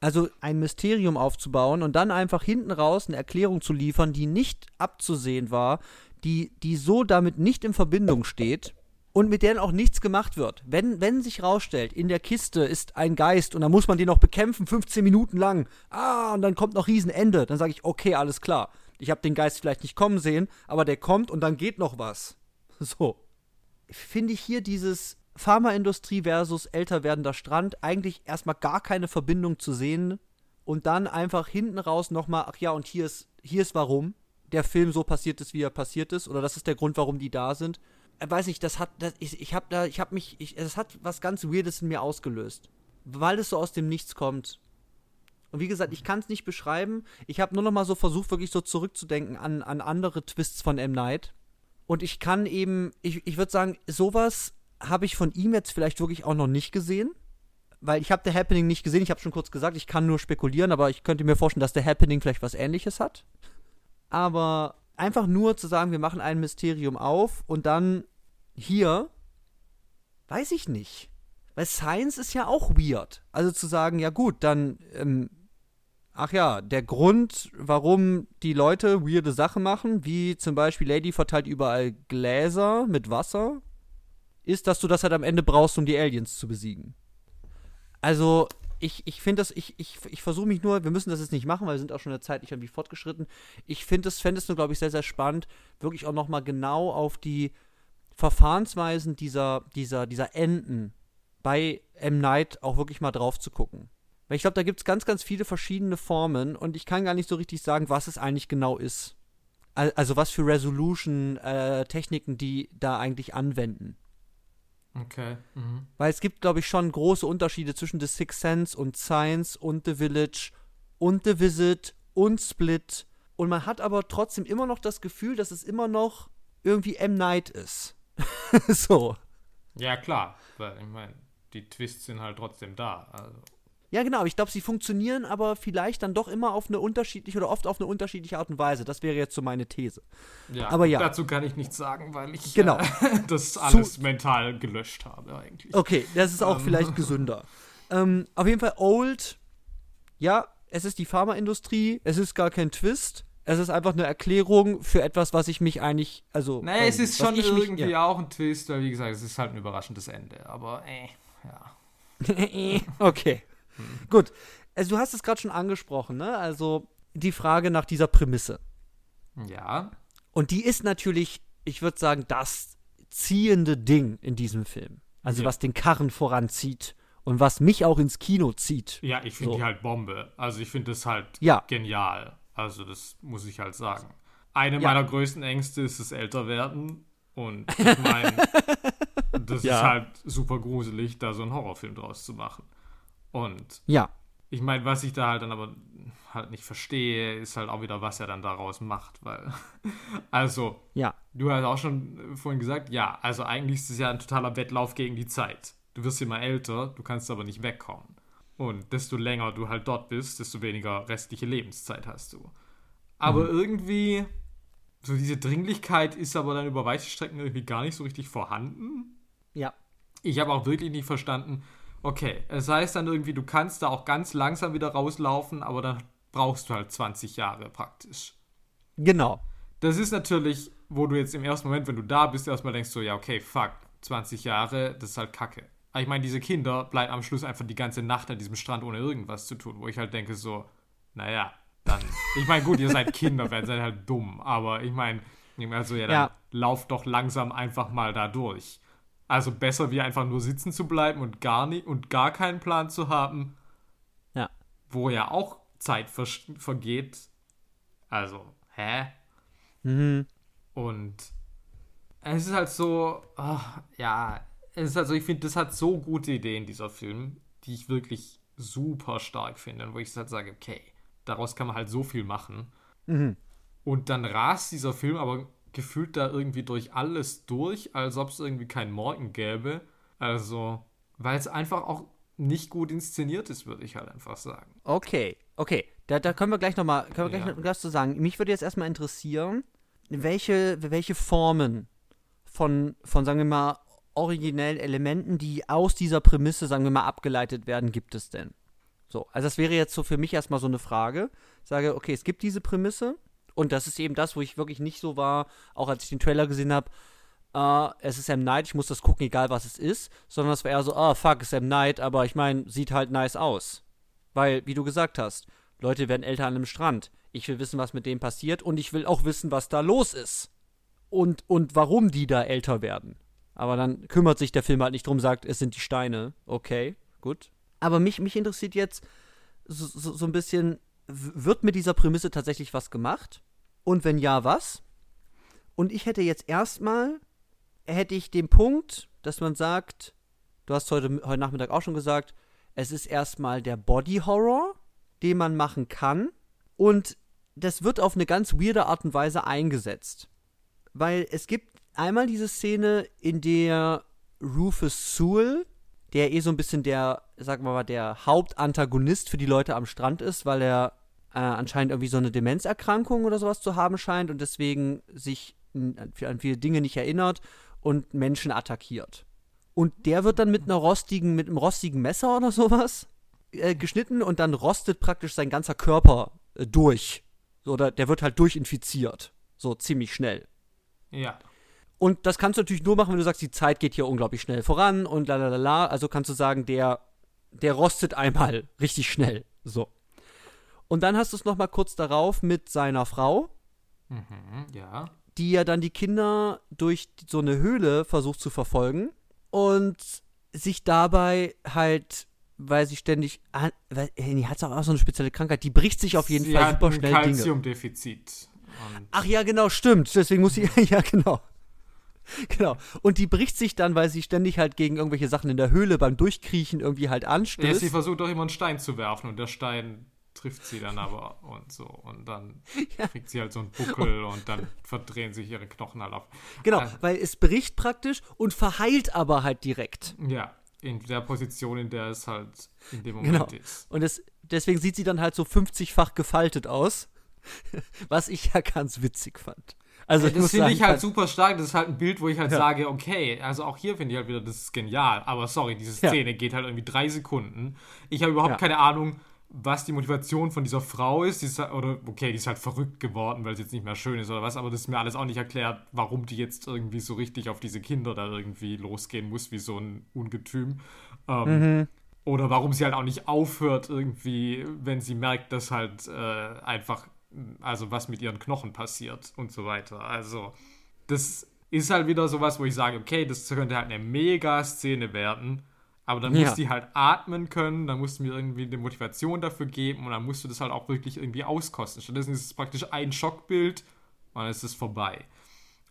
Also ein Mysterium aufzubauen und dann einfach hinten raus eine Erklärung zu liefern, die nicht abzusehen war, die, die so damit nicht in Verbindung steht und mit denen auch nichts gemacht wird. Wenn, wenn sich rausstellt, in der Kiste ist ein Geist und dann muss man den noch bekämpfen, 15 Minuten lang, ah, und dann kommt noch Riesenende, dann sage ich, okay, alles klar. Ich habe den Geist vielleicht nicht kommen sehen, aber der kommt und dann geht noch was. [LAUGHS] So. Finde ich hier dieses Pharmaindustrie versus älter werdender Strand eigentlich erstmal gar keine Verbindung zu sehen und dann einfach hinten raus nochmal, ach ja, und hier ist, hier ist warum der Film so passiert ist, wie er passiert ist, oder das ist der Grund, warum die da sind. Ich weiß nicht, das hat, das, ich, ich habe da, ich habe mich, ich, es hat was ganz Weirdes in mir ausgelöst, weil es so aus dem Nichts kommt. Und wie gesagt, ich kann es nicht beschreiben. Ich habe nur noch mal so versucht, wirklich so zurückzudenken an, an andere Twists von M. Night. Und ich kann eben, ich, ich würde sagen, sowas habe ich von ihm jetzt vielleicht wirklich auch noch nicht gesehen. Weil ich habe The Happening nicht gesehen. Ich habe schon kurz gesagt, ich kann nur spekulieren, aber ich könnte mir vorstellen, dass The Happening vielleicht was ähnliches hat. Aber einfach nur zu sagen, wir machen ein Mysterium auf und dann hier, weiß ich nicht. Weil Science ist ja auch weird. Also zu sagen, ja gut, dann, ähm, ach ja, der Grund, warum die Leute weirde Sachen machen, wie zum Beispiel Lady verteilt überall Gläser mit Wasser, ist, dass du das halt am Ende brauchst, um die Aliens zu besiegen. Also, ich, ich finde das, ich, ich, ich versuche mich nur, wir müssen das jetzt nicht machen, weil wir sind auch schon in der Zeit nicht irgendwie fortgeschritten. Ich finde es, fände es nur, glaube ich, sehr, sehr spannend, wirklich auch nochmal genau auf die Verfahrensweisen dieser, dieser, dieser Enden bei M. Night auch wirklich mal drauf zu gucken. Weil ich glaube, da gibt es ganz, ganz viele verschiedene Formen und ich kann gar nicht so richtig sagen, was es eigentlich genau ist. Also was für Resolution-Techniken äh, die da eigentlich anwenden. Okay. Mhm. Weil es gibt, glaube ich, schon große Unterschiede zwischen The Sixth Sense und Science und The Village und The Visit und Split. Und man hat aber trotzdem immer noch das Gefühl, dass es immer noch irgendwie M. Night ist. [LAUGHS] so. Ja, klar. Weil, ich meine, die Twists sind halt trotzdem da. Also. Ja, genau. Ich glaube, sie funktionieren aber vielleicht dann doch immer auf eine unterschiedliche oder oft auf eine unterschiedliche Art und Weise. Das wäre jetzt so meine These. Ja, aber ja. dazu kann ich nichts sagen, weil ich genau. äh, [LAUGHS] das alles Zu mental gelöscht habe eigentlich. Okay, das ist auch ähm. vielleicht gesünder. Ähm, auf jeden Fall Old, ja, es ist die Pharmaindustrie, es ist gar kein Twist. Es ist einfach eine Erklärung für etwas, was ich mich eigentlich, also. Naja, ähm, es ist schon irgendwie mich, ja. auch ein Twist, weil wie gesagt, es ist halt ein überraschendes Ende. Aber, äh, ja. [LAUGHS] okay. Hm. Gut. Also du hast es gerade schon angesprochen, ne? Also die Frage nach dieser Prämisse. Ja. Und die ist natürlich, ich würde sagen, das ziehende Ding in diesem Film. Also ja. was den Karren voranzieht und was mich auch ins Kino zieht. Ja, ich finde so. die halt Bombe. Also ich finde das halt ja. genial. Also das muss ich halt sagen. Eine ja. meiner größten Ängste ist das Älterwerden. Und ich meine, [LAUGHS] das ist halt super gruselig, da so einen Horrorfilm draus zu machen. Und ja. ich meine, was ich da halt dann aber halt nicht verstehe, ist halt auch wieder, was er dann daraus macht, weil, [LAUGHS] also, ja. du hast auch schon vorhin gesagt, ja, also eigentlich ist es ja ein totaler Wettlauf gegen die Zeit. Du wirst immer älter, du kannst aber nicht wegkommen. Und desto länger du halt dort bist, desto weniger restliche Lebenszeit hast du. Aber mhm. irgendwie, so diese Dringlichkeit ist aber dann über weite Strecken irgendwie gar nicht so richtig vorhanden. Ja. Ich habe auch wirklich nicht verstanden, Okay, es heißt dann irgendwie, du kannst da auch ganz langsam wieder rauslaufen, aber dann brauchst du halt 20 Jahre praktisch. Genau. Das ist natürlich, wo du jetzt im ersten Moment, wenn du da bist, erstmal denkst so, ja, okay, fuck, 20 Jahre, das ist halt kacke. Aber ich meine, diese Kinder bleiben am Schluss einfach die ganze Nacht an diesem Strand ohne irgendwas zu tun, wo ich halt denke so, naja, dann. Ich meine, gut, ihr seid Kinder, ihr [LAUGHS] seid halt dumm, aber ich meine, also ja, dann ja. lauft doch langsam einfach mal da durch. Also besser wie einfach nur sitzen zu bleiben und gar nicht und gar keinen Plan zu haben. Ja. Wo ja auch Zeit ver vergeht. Also, hä? Mhm. Und es ist halt so, oh, ja, es ist halt so, ich finde, das hat so gute Ideen, dieser Film, die ich wirklich super stark finde. Und wo ich halt sage, okay, daraus kann man halt so viel machen. Mhm. Und dann rast dieser Film aber gefühlt da irgendwie durch alles durch, als ob es irgendwie keinen Morgen gäbe. Also, weil es einfach auch nicht gut inszeniert ist, würde ich halt einfach sagen. Okay, okay. Da, da können wir gleich nochmal, können wir ja. gleich noch was zu sagen. Mich würde jetzt erstmal interessieren, welche, welche Formen von, von, sagen wir mal, originellen Elementen, die aus dieser Prämisse, sagen wir mal, abgeleitet werden, gibt es denn? So, also das wäre jetzt so für mich erstmal so eine Frage. Ich sage, okay, es gibt diese Prämisse und das ist eben das, wo ich wirklich nicht so war, auch als ich den Trailer gesehen habe, äh, es ist M. Night, ich muss das gucken, egal was es ist, sondern es war eher so, ah, oh, fuck, es ist M. Night, aber ich meine, sieht halt nice aus. Weil, wie du gesagt hast, Leute werden älter an einem Strand. Ich will wissen, was mit dem passiert und ich will auch wissen, was da los ist. Und, und warum die da älter werden. Aber dann kümmert sich der Film halt nicht drum, sagt, es sind die Steine. Okay, gut. Aber mich, mich interessiert jetzt so, so, so ein bisschen, wird mit dieser Prämisse tatsächlich was gemacht? Und wenn ja, was? Und ich hätte jetzt erstmal, hätte ich den Punkt, dass man sagt, du hast heute, heute Nachmittag auch schon gesagt, es ist erstmal der Body Horror, den man machen kann. Und das wird auf eine ganz weirde Art und Weise eingesetzt. Weil es gibt einmal diese Szene, in der Rufus Sewell, der eh so ein bisschen der, sagen wir mal, der Hauptantagonist für die Leute am Strand ist, weil er äh, anscheinend irgendwie so eine Demenzerkrankung oder sowas zu haben scheint und deswegen sich an viele Dinge nicht erinnert und Menschen attackiert. Und der wird dann mit einer rostigen, mit einem rostigen Messer oder sowas äh, geschnitten und dann rostet praktisch sein ganzer Körper äh, durch. Oder der wird halt durchinfiziert. So ziemlich schnell. Ja. Und das kannst du natürlich nur machen, wenn du sagst, die Zeit geht hier unglaublich schnell voran und la la la la. Also kannst du sagen, der, der rostet einmal [LAUGHS] richtig schnell. So. Und dann hast du es nochmal kurz darauf mit seiner Frau. Mhm, ja. Die ja dann die Kinder durch so eine Höhle versucht zu verfolgen und sich dabei halt, weil sie ständig, weil, die hat auch so eine spezielle Krankheit, die bricht sich auf jeden sie Fall super schnell. Kalziumdefizit. Ach ja, genau, stimmt. Deswegen muss sie, [LAUGHS] ja genau. Genau. Und die bricht sich dann, weil sie ständig halt gegen irgendwelche Sachen in der Höhle beim Durchkriechen irgendwie halt anstößt. Ja, sie versucht doch immer einen Stein zu werfen und der Stein trifft sie dann aber und so. Und dann [LAUGHS] ja. kriegt sie halt so einen Buckel und dann verdrehen sich ihre Knochen halt auf. Genau, also, weil es bricht praktisch und verheilt aber halt direkt. Ja, in der Position, in der es halt in dem Moment genau. ist. Und es, deswegen sieht sie dann halt so 50-fach gefaltet aus, [LAUGHS] was ich ja ganz witzig fand. Also, das finde ich halt, halt super stark. Das ist halt ein Bild, wo ich halt ja. sage, okay, also auch hier finde ich halt wieder, das ist genial. Aber sorry, diese Szene ja. geht halt irgendwie drei Sekunden. Ich habe überhaupt ja. keine Ahnung, was die Motivation von dieser Frau ist. Die ist halt, oder, okay, die ist halt verrückt geworden, weil es jetzt nicht mehr schön ist oder was. Aber das ist mir alles auch nicht erklärt, warum die jetzt irgendwie so richtig auf diese Kinder da irgendwie losgehen muss, wie so ein Ungetüm. Ähm, mhm. Oder warum sie halt auch nicht aufhört, irgendwie, wenn sie merkt, dass halt äh, einfach also was mit ihren Knochen passiert und so weiter. Also, das ist halt wieder sowas, wo ich sage, okay, das könnte halt eine Mega-Szene werden, aber dann ja. muss die halt atmen können, dann musst du mir irgendwie eine Motivation dafür geben und dann musst du das halt auch wirklich irgendwie auskosten. Stattdessen ist es praktisch ein Schockbild und dann ist es vorbei.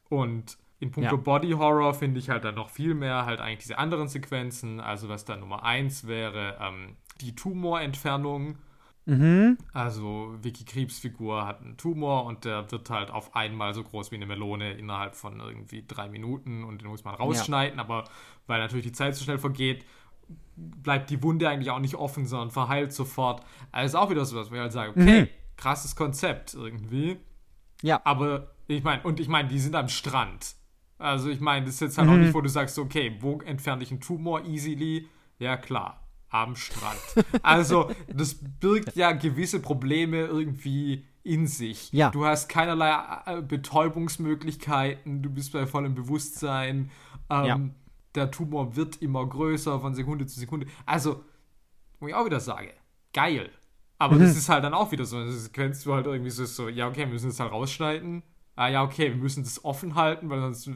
Und in puncto ja. Body Horror finde ich halt dann noch viel mehr halt eigentlich diese anderen Sequenzen. Also was dann Nummer eins wäre, ähm, die Tumorentfernung Mhm. Also Vicky Krebs Figur hat einen Tumor und der wird halt auf einmal so groß wie eine Melone innerhalb von irgendwie drei Minuten und den muss man rausschneiden, ja. aber weil natürlich die Zeit so schnell vergeht, bleibt die Wunde eigentlich auch nicht offen, sondern verheilt sofort. Also ist auch wieder so was, wo ich halt sage, okay, mhm. krasses Konzept irgendwie. Ja. Aber ich meine, und ich meine, die sind am Strand. Also ich meine, das ist jetzt halt mhm. auch nicht, wo du sagst, okay, wo entferne ich einen Tumor easily? Ja, klar am Strand. [LAUGHS] Also, das birgt ja gewisse Probleme irgendwie in sich. Ja. Du hast keinerlei äh, Betäubungsmöglichkeiten, du bist bei vollem Bewusstsein. Ähm, ja. Der Tumor wird immer größer von Sekunde zu Sekunde. Also, wo ich auch wieder sage, geil. Aber mhm. das ist halt dann auch wieder so eine Sequenz, du halt irgendwie so, ja, okay, wir müssen das halt rausschneiden ah ja, okay, wir müssen das offen halten, weil sonst,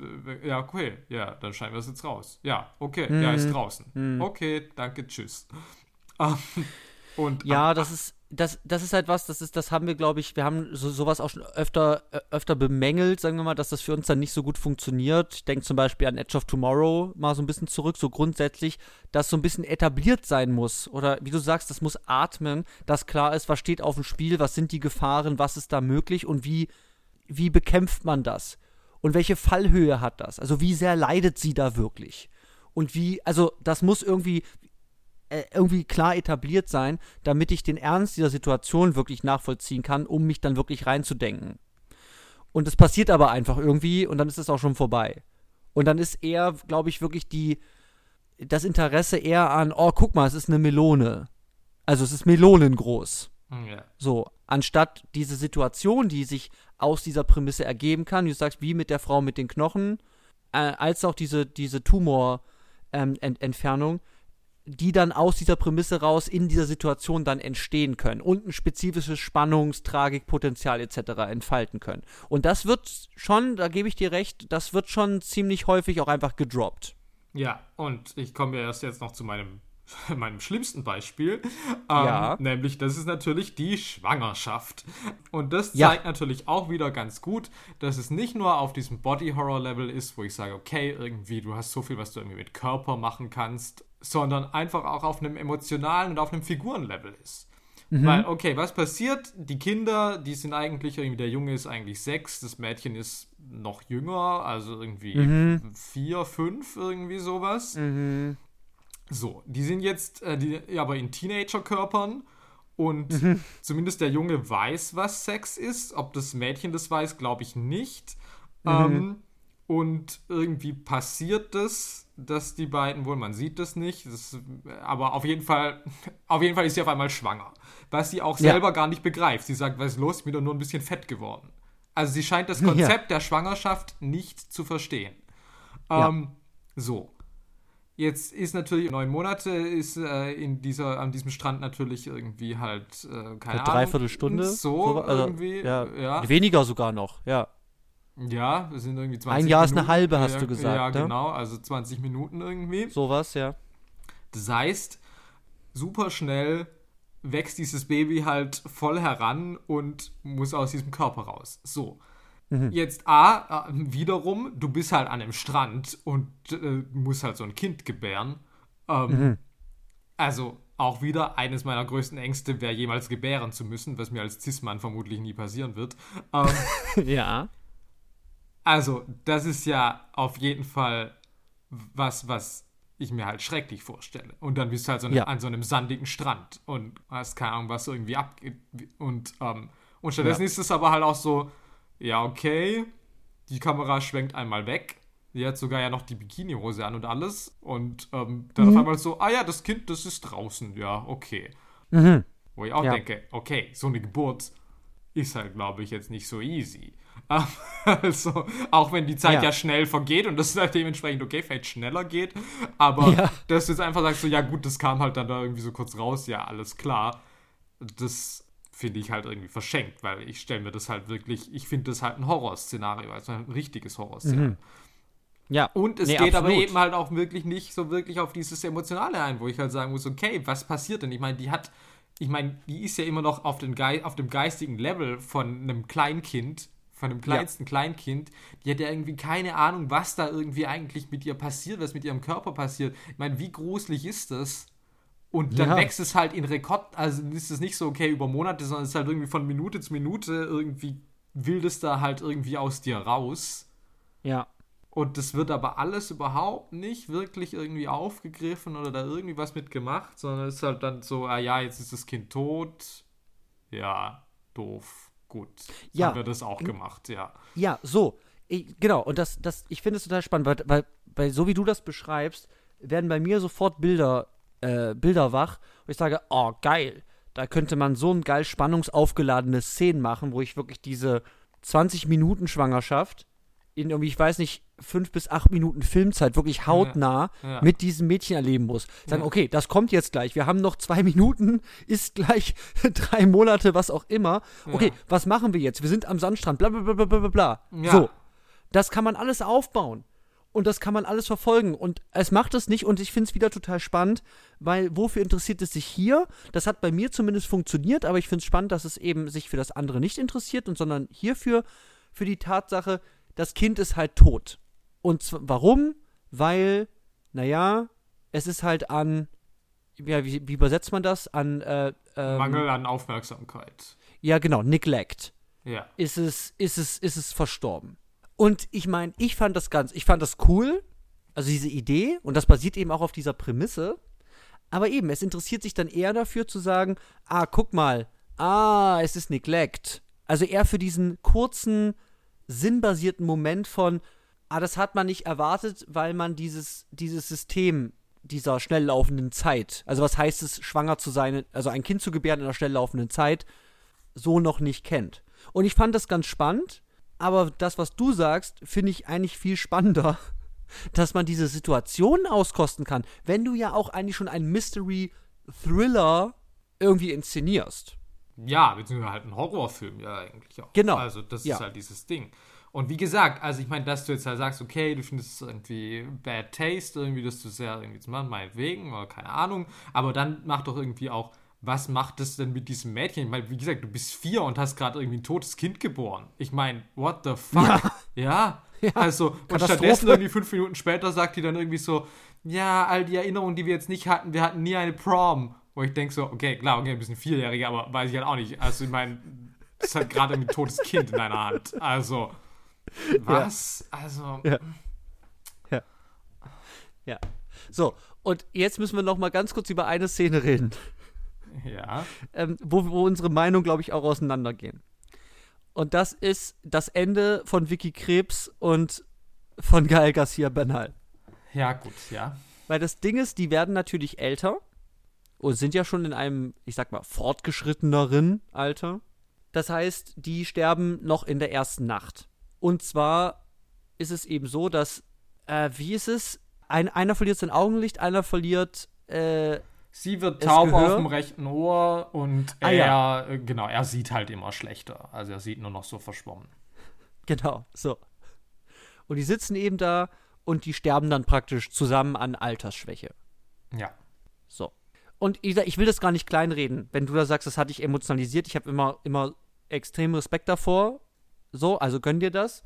ja, okay, ja, dann schneiden wir es jetzt raus. Ja, okay, mhm. ja, ist draußen. Mhm. Okay, danke, tschüss. [LAUGHS] Und, ja, das ist, das, das ist halt was, das ist, das haben wir, glaube ich, wir haben so, sowas auch schon öfter, öfter bemängelt, sagen wir mal, dass das für uns dann nicht so gut funktioniert. Ich denke zum Beispiel an Edge of Tomorrow mal so ein bisschen zurück, so grundsätzlich, dass so ein bisschen etabliert sein muss. Oder wie du sagst, das muss atmen, dass klar ist, was steht auf dem Spiel, was sind die Gefahren, was ist da möglich und wie wie bekämpft man das? Und welche Fallhöhe hat das? Also wie sehr leidet sie da wirklich? Und wie, also das muss irgendwie, irgendwie klar etabliert sein, damit ich den Ernst dieser Situation wirklich nachvollziehen kann, um mich dann wirklich reinzudenken. Und es passiert aber einfach irgendwie und dann ist es auch schon vorbei. Und dann ist eher, glaube ich, wirklich die, das Interesse eher an, oh, guck mal, es ist eine Melone. Also es ist melonengroß. Ja. So, anstatt diese Situation, die sich aus dieser Prämisse ergeben kann, wie du sagst, wie mit der Frau mit den Knochen, äh, als auch diese, diese Tumorentfernung, die dann aus dieser Prämisse raus in dieser Situation dann entstehen können und ein spezifisches Spannungs-, Tragikpotenzial etc. entfalten können. Und das wird schon, da gebe ich dir recht, das wird schon ziemlich häufig auch einfach gedroppt. Ja, und ich komme ja erst jetzt noch zu meinem, [LAUGHS] meinem schlimmsten Beispiel. Ähm, Ja. Nämlich, das ist natürlich die Schwangerschaft. Und das Ja. zeigt natürlich auch wieder ganz gut, dass es nicht nur auf diesem Body-Horror-Level ist, wo ich sage, okay, irgendwie, du hast so viel, was du irgendwie mit Körper machen kannst, sondern einfach auch auf einem emotionalen und auf einem Figurenlevel ist. Weil, okay, was passiert? Die Kinder, die sind eigentlich, irgendwie, der Junge ist eigentlich sechs, das Mädchen ist noch jünger, also irgendwie vier, fünf, irgendwie sowas. So, die sind jetzt äh, die, ja, aber in Teenagerkörpern und zumindest der Junge weiß, was Sex ist. Ob das Mädchen das weiß, glaube ich nicht. Ähm, und irgendwie passiert das, dass die beiden wohl, man sieht das nicht, das, aber auf jeden Fall, [LAUGHS] auf jeden Fall ist sie auf einmal schwanger. Was sie auch Ja. selber gar nicht begreift. Sie sagt, was ist los, ich bin doch nur ein bisschen fett geworden. Also sie scheint das [LAUGHS] Konzept der Schwangerschaft nicht zu verstehen. Ja. Ähm, so. Jetzt ist natürlich neun Monate ist äh, in dieser an diesem Strand natürlich irgendwie halt äh, keine Eine Ahnung Dreiviertelstunde. so, also, irgendwie ja, ja Weniger sogar noch, ja. Ja wir sind irgendwie 20 Ein Jahr ist eine Minuten. halbe, hast ja, du gesagt, ja ne? genau also 20 Minuten irgendwie Sowas, ja. das heißt super schnell wächst dieses Baby halt voll heran und muss aus diesem Körper raus so Mhm. Jetzt A, wiederum, du bist halt an einem Strand und äh, musst halt so ein Kind gebären. Ähm, Mhm. Also auch wieder eines meiner größten Ängste wäre jemals gebären zu müssen, was mir als Cis-Mann vermutlich nie passieren wird. Ähm, [LAUGHS] ja. Also das ist ja auf jeden Fall was, was ich mir halt schrecklich vorstelle. Und dann bist du halt so Ja. an so einem sandigen Strand und hast keine Ahnung, was irgendwie abgeht. Und, ähm, und stattdessen Ja. ist es aber halt auch so, ja, okay, die Kamera schwenkt einmal weg. Die hat sogar ja noch die Bikinihose an und alles. Und ähm, dann Mhm. auf einmal so, ah ja, das Kind, das ist draußen. Ja, okay. Mhm. Wo ich auch Ja. denke, okay, so eine Geburt ist halt, glaube ich, jetzt nicht so easy. [LAUGHS] Also, auch wenn die Zeit ja, Ja. schnell vergeht und das [LAUGHS] halt dementsprechend, okay, vielleicht schneller geht, aber Ja. dass du jetzt einfach sagst, so, ja gut, das kam halt dann da irgendwie so kurz raus, ja, alles klar. Das finde ich halt irgendwie verschenkt, weil ich stelle mir das halt wirklich, ich finde das halt ein Horrorszenario, also ein richtiges Horrorszenario. Ja. Und es Nee, geht aber absolut. eben halt auch wirklich nicht so wirklich auf dieses Emotionale ein, wo ich halt sagen muss, okay, was passiert denn? Ich meine, die hat, ich meine, die ist ja immer noch auf, den Gei auf dem geistigen Level von einem Kleinkind, von einem kleinsten Kleinkind. Die hat ja irgendwie keine Ahnung, was da irgendwie eigentlich mit ihr passiert, was mit ihrem Körper passiert. Ich meine, wie gruselig ist das? Und dann Ja. wächst es halt in Rekord, also ist es nicht so, okay, über Monate, sondern es ist halt irgendwie von Minute zu Minute irgendwie will das da halt irgendwie aus dir raus. Ja. Und das wird aber alles überhaupt nicht wirklich irgendwie aufgegriffen oder da irgendwie was mit gemacht, sondern es ist halt dann so, ah ja, jetzt ist das Kind tot. Ja, doof. Gut. Ja. Haben wir das auch gemacht, ja. Ja, so. Ich, genau, und das, das, ich finde es total spannend, weil, weil, weil so wie du das beschreibst, werden bei mir sofort Bilder, äh, Bilder wach, wo ich sage, oh, geil, da könnte man so ein geil spannungsaufgeladene Szenen machen, wo ich wirklich diese 20 Minuten Schwangerschaft in irgendwie, ich weiß nicht, fünf bis acht Minuten Filmzeit wirklich hautnah ja. mit diesem Mädchen erleben muss. Sagen, Ja. okay, das kommt jetzt gleich. Wir haben noch zwei [LAUGHS] Minuten, ist gleich [LAUGHS] drei Monate, was auch immer. Okay, Ja. was machen wir jetzt? Wir sind am Sandstrand, bla bla bla bla bla bla, bla. Ja. So, das kann man alles aufbauen. Und das kann man alles verfolgen. Und es macht es nicht. Und ich finde es wieder total spannend, weil wofür interessiert es sich hier? Das hat bei mir zumindest funktioniert, aber ich finde es spannend, dass es eben sich für das andere nicht interessiert, und sondern hierfür für die Tatsache, das Kind ist halt tot. Und warum? Weil, naja, es ist halt an, ja, wie, wie übersetzt man das? An, äh, ähm, Mangel an Aufmerksamkeit. ja, genau, Neglect Ja. ist es, ist es, ist es verstorben. Und ich meine, ich fand das ganz, ich fand das cool, also diese Idee, und das basiert eben auch auf dieser Prämisse. Aber eben, es interessiert sich dann eher dafür zu sagen, ah, guck mal, ah, es ist Neglect. Also eher für diesen kurzen, sinnbasierten Moment von, ah, das hat man nicht erwartet, weil man dieses, dieses System dieser schnell laufenden Zeit. Also was heißt es, schwanger zu sein, also ein Kind zu gebären in einer schnell laufenden Zeit, so noch nicht kennt. Und ich fand das ganz spannend, aber das, was du sagst, finde ich eigentlich viel spannender, [LAUGHS] dass man diese Situationen auskosten kann, wenn du ja auch eigentlich schon einen Mystery-Thriller irgendwie inszenierst. Ja, beziehungsweise halt ein Horrorfilm, ja, eigentlich auch. Genau. Also, das Ja. ist halt dieses Ding. Und wie gesagt, also ich meine, dass du jetzt halt sagst, okay, du findest es irgendwie bad taste, irgendwie, dass du es ja irgendwie zu machen, meinetwegen, oder keine Ahnung, aber dann mach doch irgendwie auch, was macht es denn mit diesem Mädchen? Ich meine, wie gesagt, du bist vier und hast gerade irgendwie ein totes Kind geboren. Ich meine, what the fuck? Ja. Also, und stattdessen irgendwie fünf Minuten später sagt die dann irgendwie so, ja, all die Erinnerungen, die wir jetzt nicht hatten, wir hatten nie eine Prom. Wo ich denke so, okay, klar, okay, ein bisschen Vierjährige, aber weiß ich halt auch nicht. Also, ich meine, das ist halt gerade ein totes Kind in deiner Hand. Also, [LAUGHS] was? Also, Ja. Ja. So, und jetzt müssen wir noch mal ganz kurz über eine Szene reden, ja. ähm, wo, wo unsere Meinungen, glaube ich, auch auseinandergehen. Und das ist das Ende von Vicky Krebs und von Gael Garcia Bernal. Ja, gut, ja. Weil das Ding ist, die werden natürlich älter und sind ja schon in einem, ich sag mal, fortgeschritteneren Alter. Das heißt, die sterben noch in der ersten Nacht. Und zwar ist es eben so, dass, äh, wie ist es? Ein, einer verliert sein Augenlicht, einer verliert, äh, Sie wird taub auf dem rechten Ohr und Ah, er, ja. äh, genau, er sieht halt immer schlechter. Also er sieht nur noch so verschwommen. genau, so. Und die sitzen eben da und die sterben dann praktisch zusammen an Altersschwäche. Ja. So. Und ich, ich will das gar nicht kleinreden, wenn du da sagst, das hat dich emotionalisiert. Ich habe immer, immer extrem Respekt davor. So, also gönn dir das.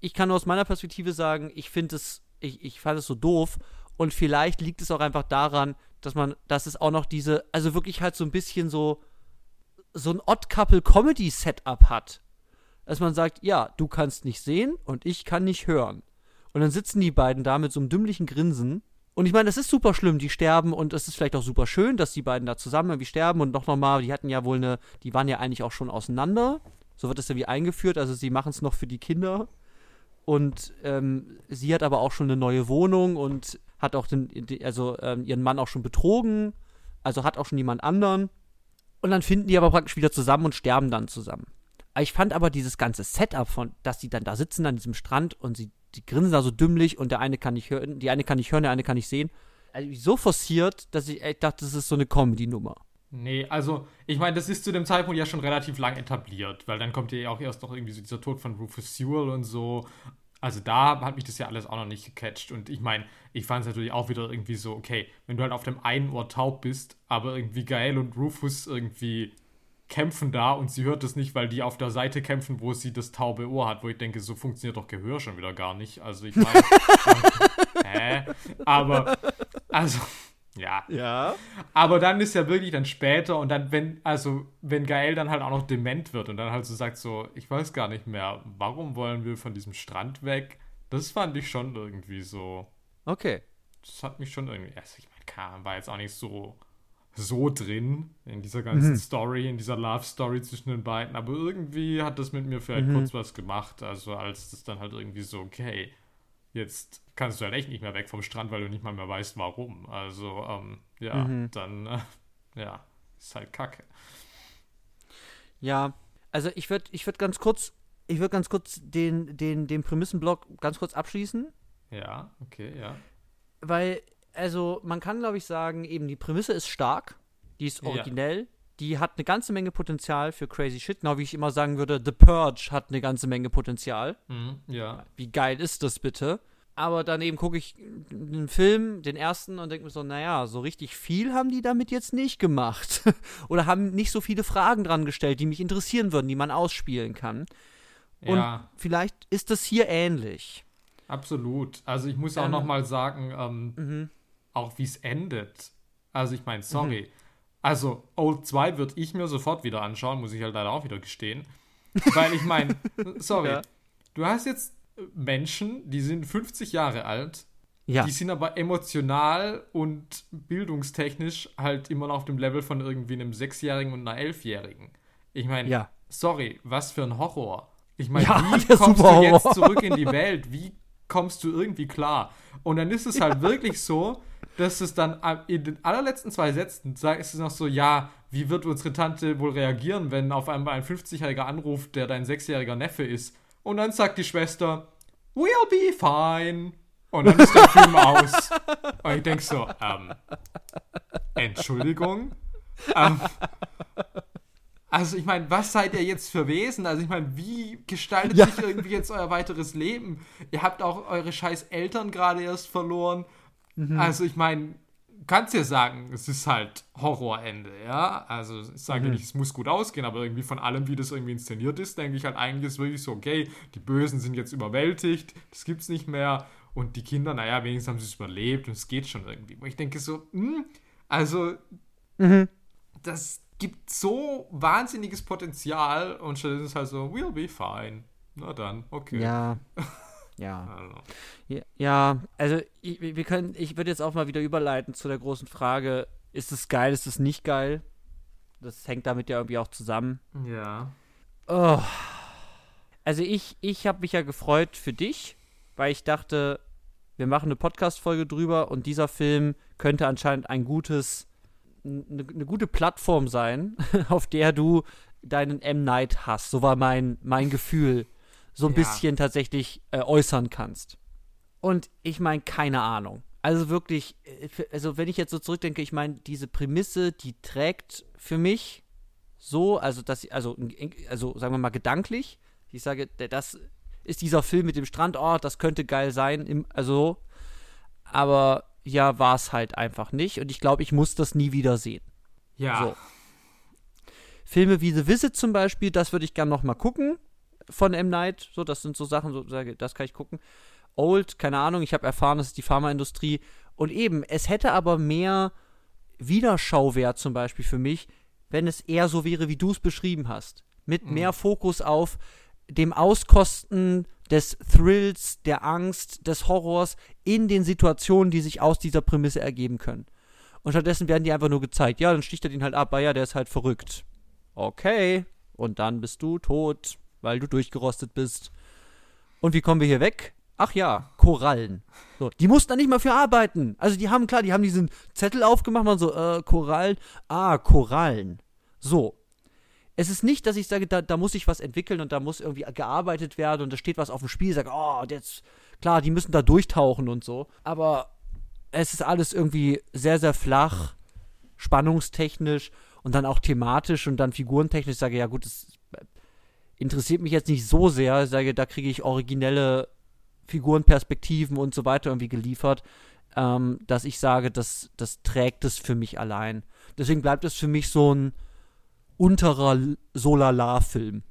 Ich kann nur aus meiner Perspektive sagen, ich finde es, ich, ich fand es so doof. Und vielleicht liegt es auch einfach daran, dass man, dass es auch noch diese, also wirklich halt so ein bisschen so, so ein Odd-Couple-Comedy-Setup hat. Dass man sagt, ja, du kannst nicht sehen und ich kann nicht hören. Und dann sitzen die beiden da mit so einem dümmlichen Grinsen. Und ich meine, das ist super schlimm, die sterben und es ist vielleicht auch super schön, dass die beiden da zusammen irgendwie sterben und noch nochmal, die hatten ja wohl eine, die waren ja eigentlich auch schon auseinander. So wird das ja wie eingeführt, also sie machen es noch für die Kinder. Und ähm, sie hat aber auch schon eine neue Wohnung und hat auch den, also ähm, ihren Mann auch schon betrogen, also hat auch schon jemand anderen. Und dann finden die aber praktisch wieder zusammen und sterben dann zusammen. Ich fand aber dieses ganze Setup von, dass die dann da sitzen an diesem Strand und sie die grinsen da so dümmlich und der eine kann nicht hören, die eine kann nicht hören, der eine kann nicht sehen. Also so forciert, dass ich echt dachte, das ist so eine Comedy-Nummer. Nee, also, ich meine, das ist zu dem Zeitpunkt ja schon relativ lang etabliert, weil dann kommt ja auch erst noch irgendwie so dieser Tod von Rufus Sewell und so. Also da hat mich das ja alles auch noch nicht gecatcht. Und ich meine, ich fand es natürlich auch wieder irgendwie so, okay, wenn du halt auf dem einen Ohr taub bist, aber irgendwie Gael und Rufus irgendwie kämpfen da und sie hört es nicht, weil die auf der Seite kämpfen, wo sie das taube Ohr hat, wo ich denke, so funktioniert doch Gehör schon wieder gar nicht. Also ich meine, [LAUGHS] hä? Aber, also, ja. Ja. Aber dann ist ja wirklich dann später und dann, wenn, also, wenn Gael dann halt auch noch dement wird und dann halt so sagt, so, ich weiß gar nicht mehr, warum wollen wir von diesem Strand weg? Das fand ich schon irgendwie so. Okay. Das hat mich schon irgendwie. Also, ich meine, klar, war jetzt auch nicht so, so drin in dieser ganzen Story, in dieser Love Story zwischen den beiden, aber irgendwie hat das mit mir vielleicht kurz was gemacht. Also, als das dann halt irgendwie so, okay, jetzt kannst du halt echt nicht mehr weg vom Strand, weil du nicht mal mehr weißt, warum. Also, ähm, ja, dann, äh, [LAUGHS] ja, ist halt kacke. Ja. Also ich würde ich würd ganz kurz, ich würde ganz kurz den, den, den Prämissenblock ganz kurz abschließen. Ja, okay, ja. Weil, also man kann glaube ich sagen, eben die Prämisse ist stark, die ist Ja. Die hat eine ganze Menge Potenzial für crazy shit. Genau wie ich immer sagen würde, The Purge hat eine ganze Menge Potenzial. Mhm, ja. Wie geil ist das bitte? Aber daneben gucke ich einen Film, den ersten, und denke mir so, naja, so richtig viel haben die damit jetzt nicht gemacht. [LAUGHS] Oder haben nicht so viele Fragen dran gestellt, die mich interessieren würden, die man ausspielen kann. Und ja, vielleicht ist das hier ähnlich. absolut. Also ich muss auch Ähm, noch mal sagen, ähm, Mhm. auch wie es endet. Also ich meine, sorry. Also Old 2 würde ich mir sofort wieder anschauen, muss ich halt leider auch wieder gestehen. [LAUGHS] Weil ich meine, sorry, Ja. du hast jetzt Menschen, die sind 50 Jahre alt, Ja. die sind aber emotional und bildungstechnisch halt immer noch auf dem Level von irgendwie einem Sechsjährigen und einer Elfjährigen. Ich meine, Ja. sorry, was für ein Horror. Ich meine, wie kommst du jetzt zurück in die Welt? Wie kommst du irgendwie klar? Und dann ist es halt wirklich so, dass es dann in den allerletzten zwei Sätzen ist es noch so, ja, wie wird unsere Tante wohl reagieren, wenn auf einmal ein 50-Jähriger anruft, der dein sechsjähriger Neffe ist? Und dann sagt die Schwester, we'll be fine. Und dann ist der Film [LAUGHS] aus. Und ich denke so, ähm, Entschuldigung? Ähm, also ich meine, was seid ihr jetzt für Wesen? Also ich meine, wie gestaltet ja. sich irgendwie jetzt euer weiteres Leben? Ihr habt auch eure scheiß Eltern gerade erst verloren. Mhm. Also ich meine, kannst ja sagen, es ist halt Horrorende, ja. Also ich sage mhm. nicht, es muss gut ausgehen, aber irgendwie von allem, wie das irgendwie inszeniert ist, denke ich halt eigentlich ist wirklich so, okay, die Bösen sind jetzt überwältigt, das gibt's nicht mehr und die Kinder, naja, wenigstens haben sie es überlebt und es geht schon irgendwie. Wo ich denke so, mh, hm, also mhm. das gibt so wahnsinniges Potenzial und stattdessen ist es halt so, we'll be fine. Na dann, okay. Ja. [LAUGHS] Ja. Also. Ja, also ich, wir können, ich würde jetzt auch mal wieder überleiten zu der großen Frage, ist es geil, ist es nicht geil? Das hängt damit ja irgendwie auch zusammen. Ja. Oh. Also ich, ich habe mich ja gefreut für dich, weil ich dachte, wir machen eine Podcast-Folge drüber und dieser Film könnte anscheinend ein gutes eine, eine gute Plattform sein, [LAUGHS] auf der du deinen M. Night hast. So war mein, mein Gefühl. So ein ja. bisschen tatsächlich äh, äußern kannst. Und ich meine, keine Ahnung. Also wirklich, äh, also wenn ich jetzt so zurückdenke, ich meine, diese Prämisse, die trägt für mich so, also dass, also, also sagen wir mal gedanklich. Ich sage, das ist dieser Film mit dem Strandort, das könnte geil sein, also, aber ja, war es halt einfach nicht. Und ich glaube, ich muss das nie wieder sehen. Ja. So. Filme wie The Visit zum Beispiel, das würde ich gerne noch mal gucken von M. Night. So, das sind so Sachen, so, das kann ich gucken. Old, keine Ahnung, ich habe erfahren, das ist die Pharmaindustrie. Und eben, es hätte aber mehr Wiederschauwert zum Beispiel für mich, wenn es eher so wäre, wie du es beschrieben hast. Mit mhm. mehr Fokus auf dem Auskosten des Thrills, der Angst, des Horrors in den Situationen, die sich aus dieser Prämisse ergeben können. Und stattdessen werden die einfach nur gezeigt. Ja, dann sticht er den halt ab, weil ja, der ist halt verrückt. Okay. Und dann bist du tot, weil du durchgerostet bist. Und wie kommen wir hier weg? Ach ja, Korallen. So, die mussten da nicht mal für arbeiten. Also die haben, klar, die haben diesen Zettel aufgemacht und so, äh, Korallen. Ah, Korallen. So, es ist nicht, dass ich sage, da, da muss sich was entwickeln und da muss irgendwie gearbeitet werden und da steht was auf dem Spiel, ich sage, oh, jetzt, klar, die müssen da durchtauchen und so. Aber es ist alles irgendwie sehr, sehr flach, spannungstechnisch und dann auch thematisch und dann figurentechnisch. Ich sage, ja gut, das interessiert mich jetzt nicht so sehr. Ich sage, da kriege ich originelle Figurenperspektiven und so weiter irgendwie geliefert, ähm, dass ich sage, das, das trägt es für mich allein. Deswegen bleibt es für mich so ein unterer Solala-Film.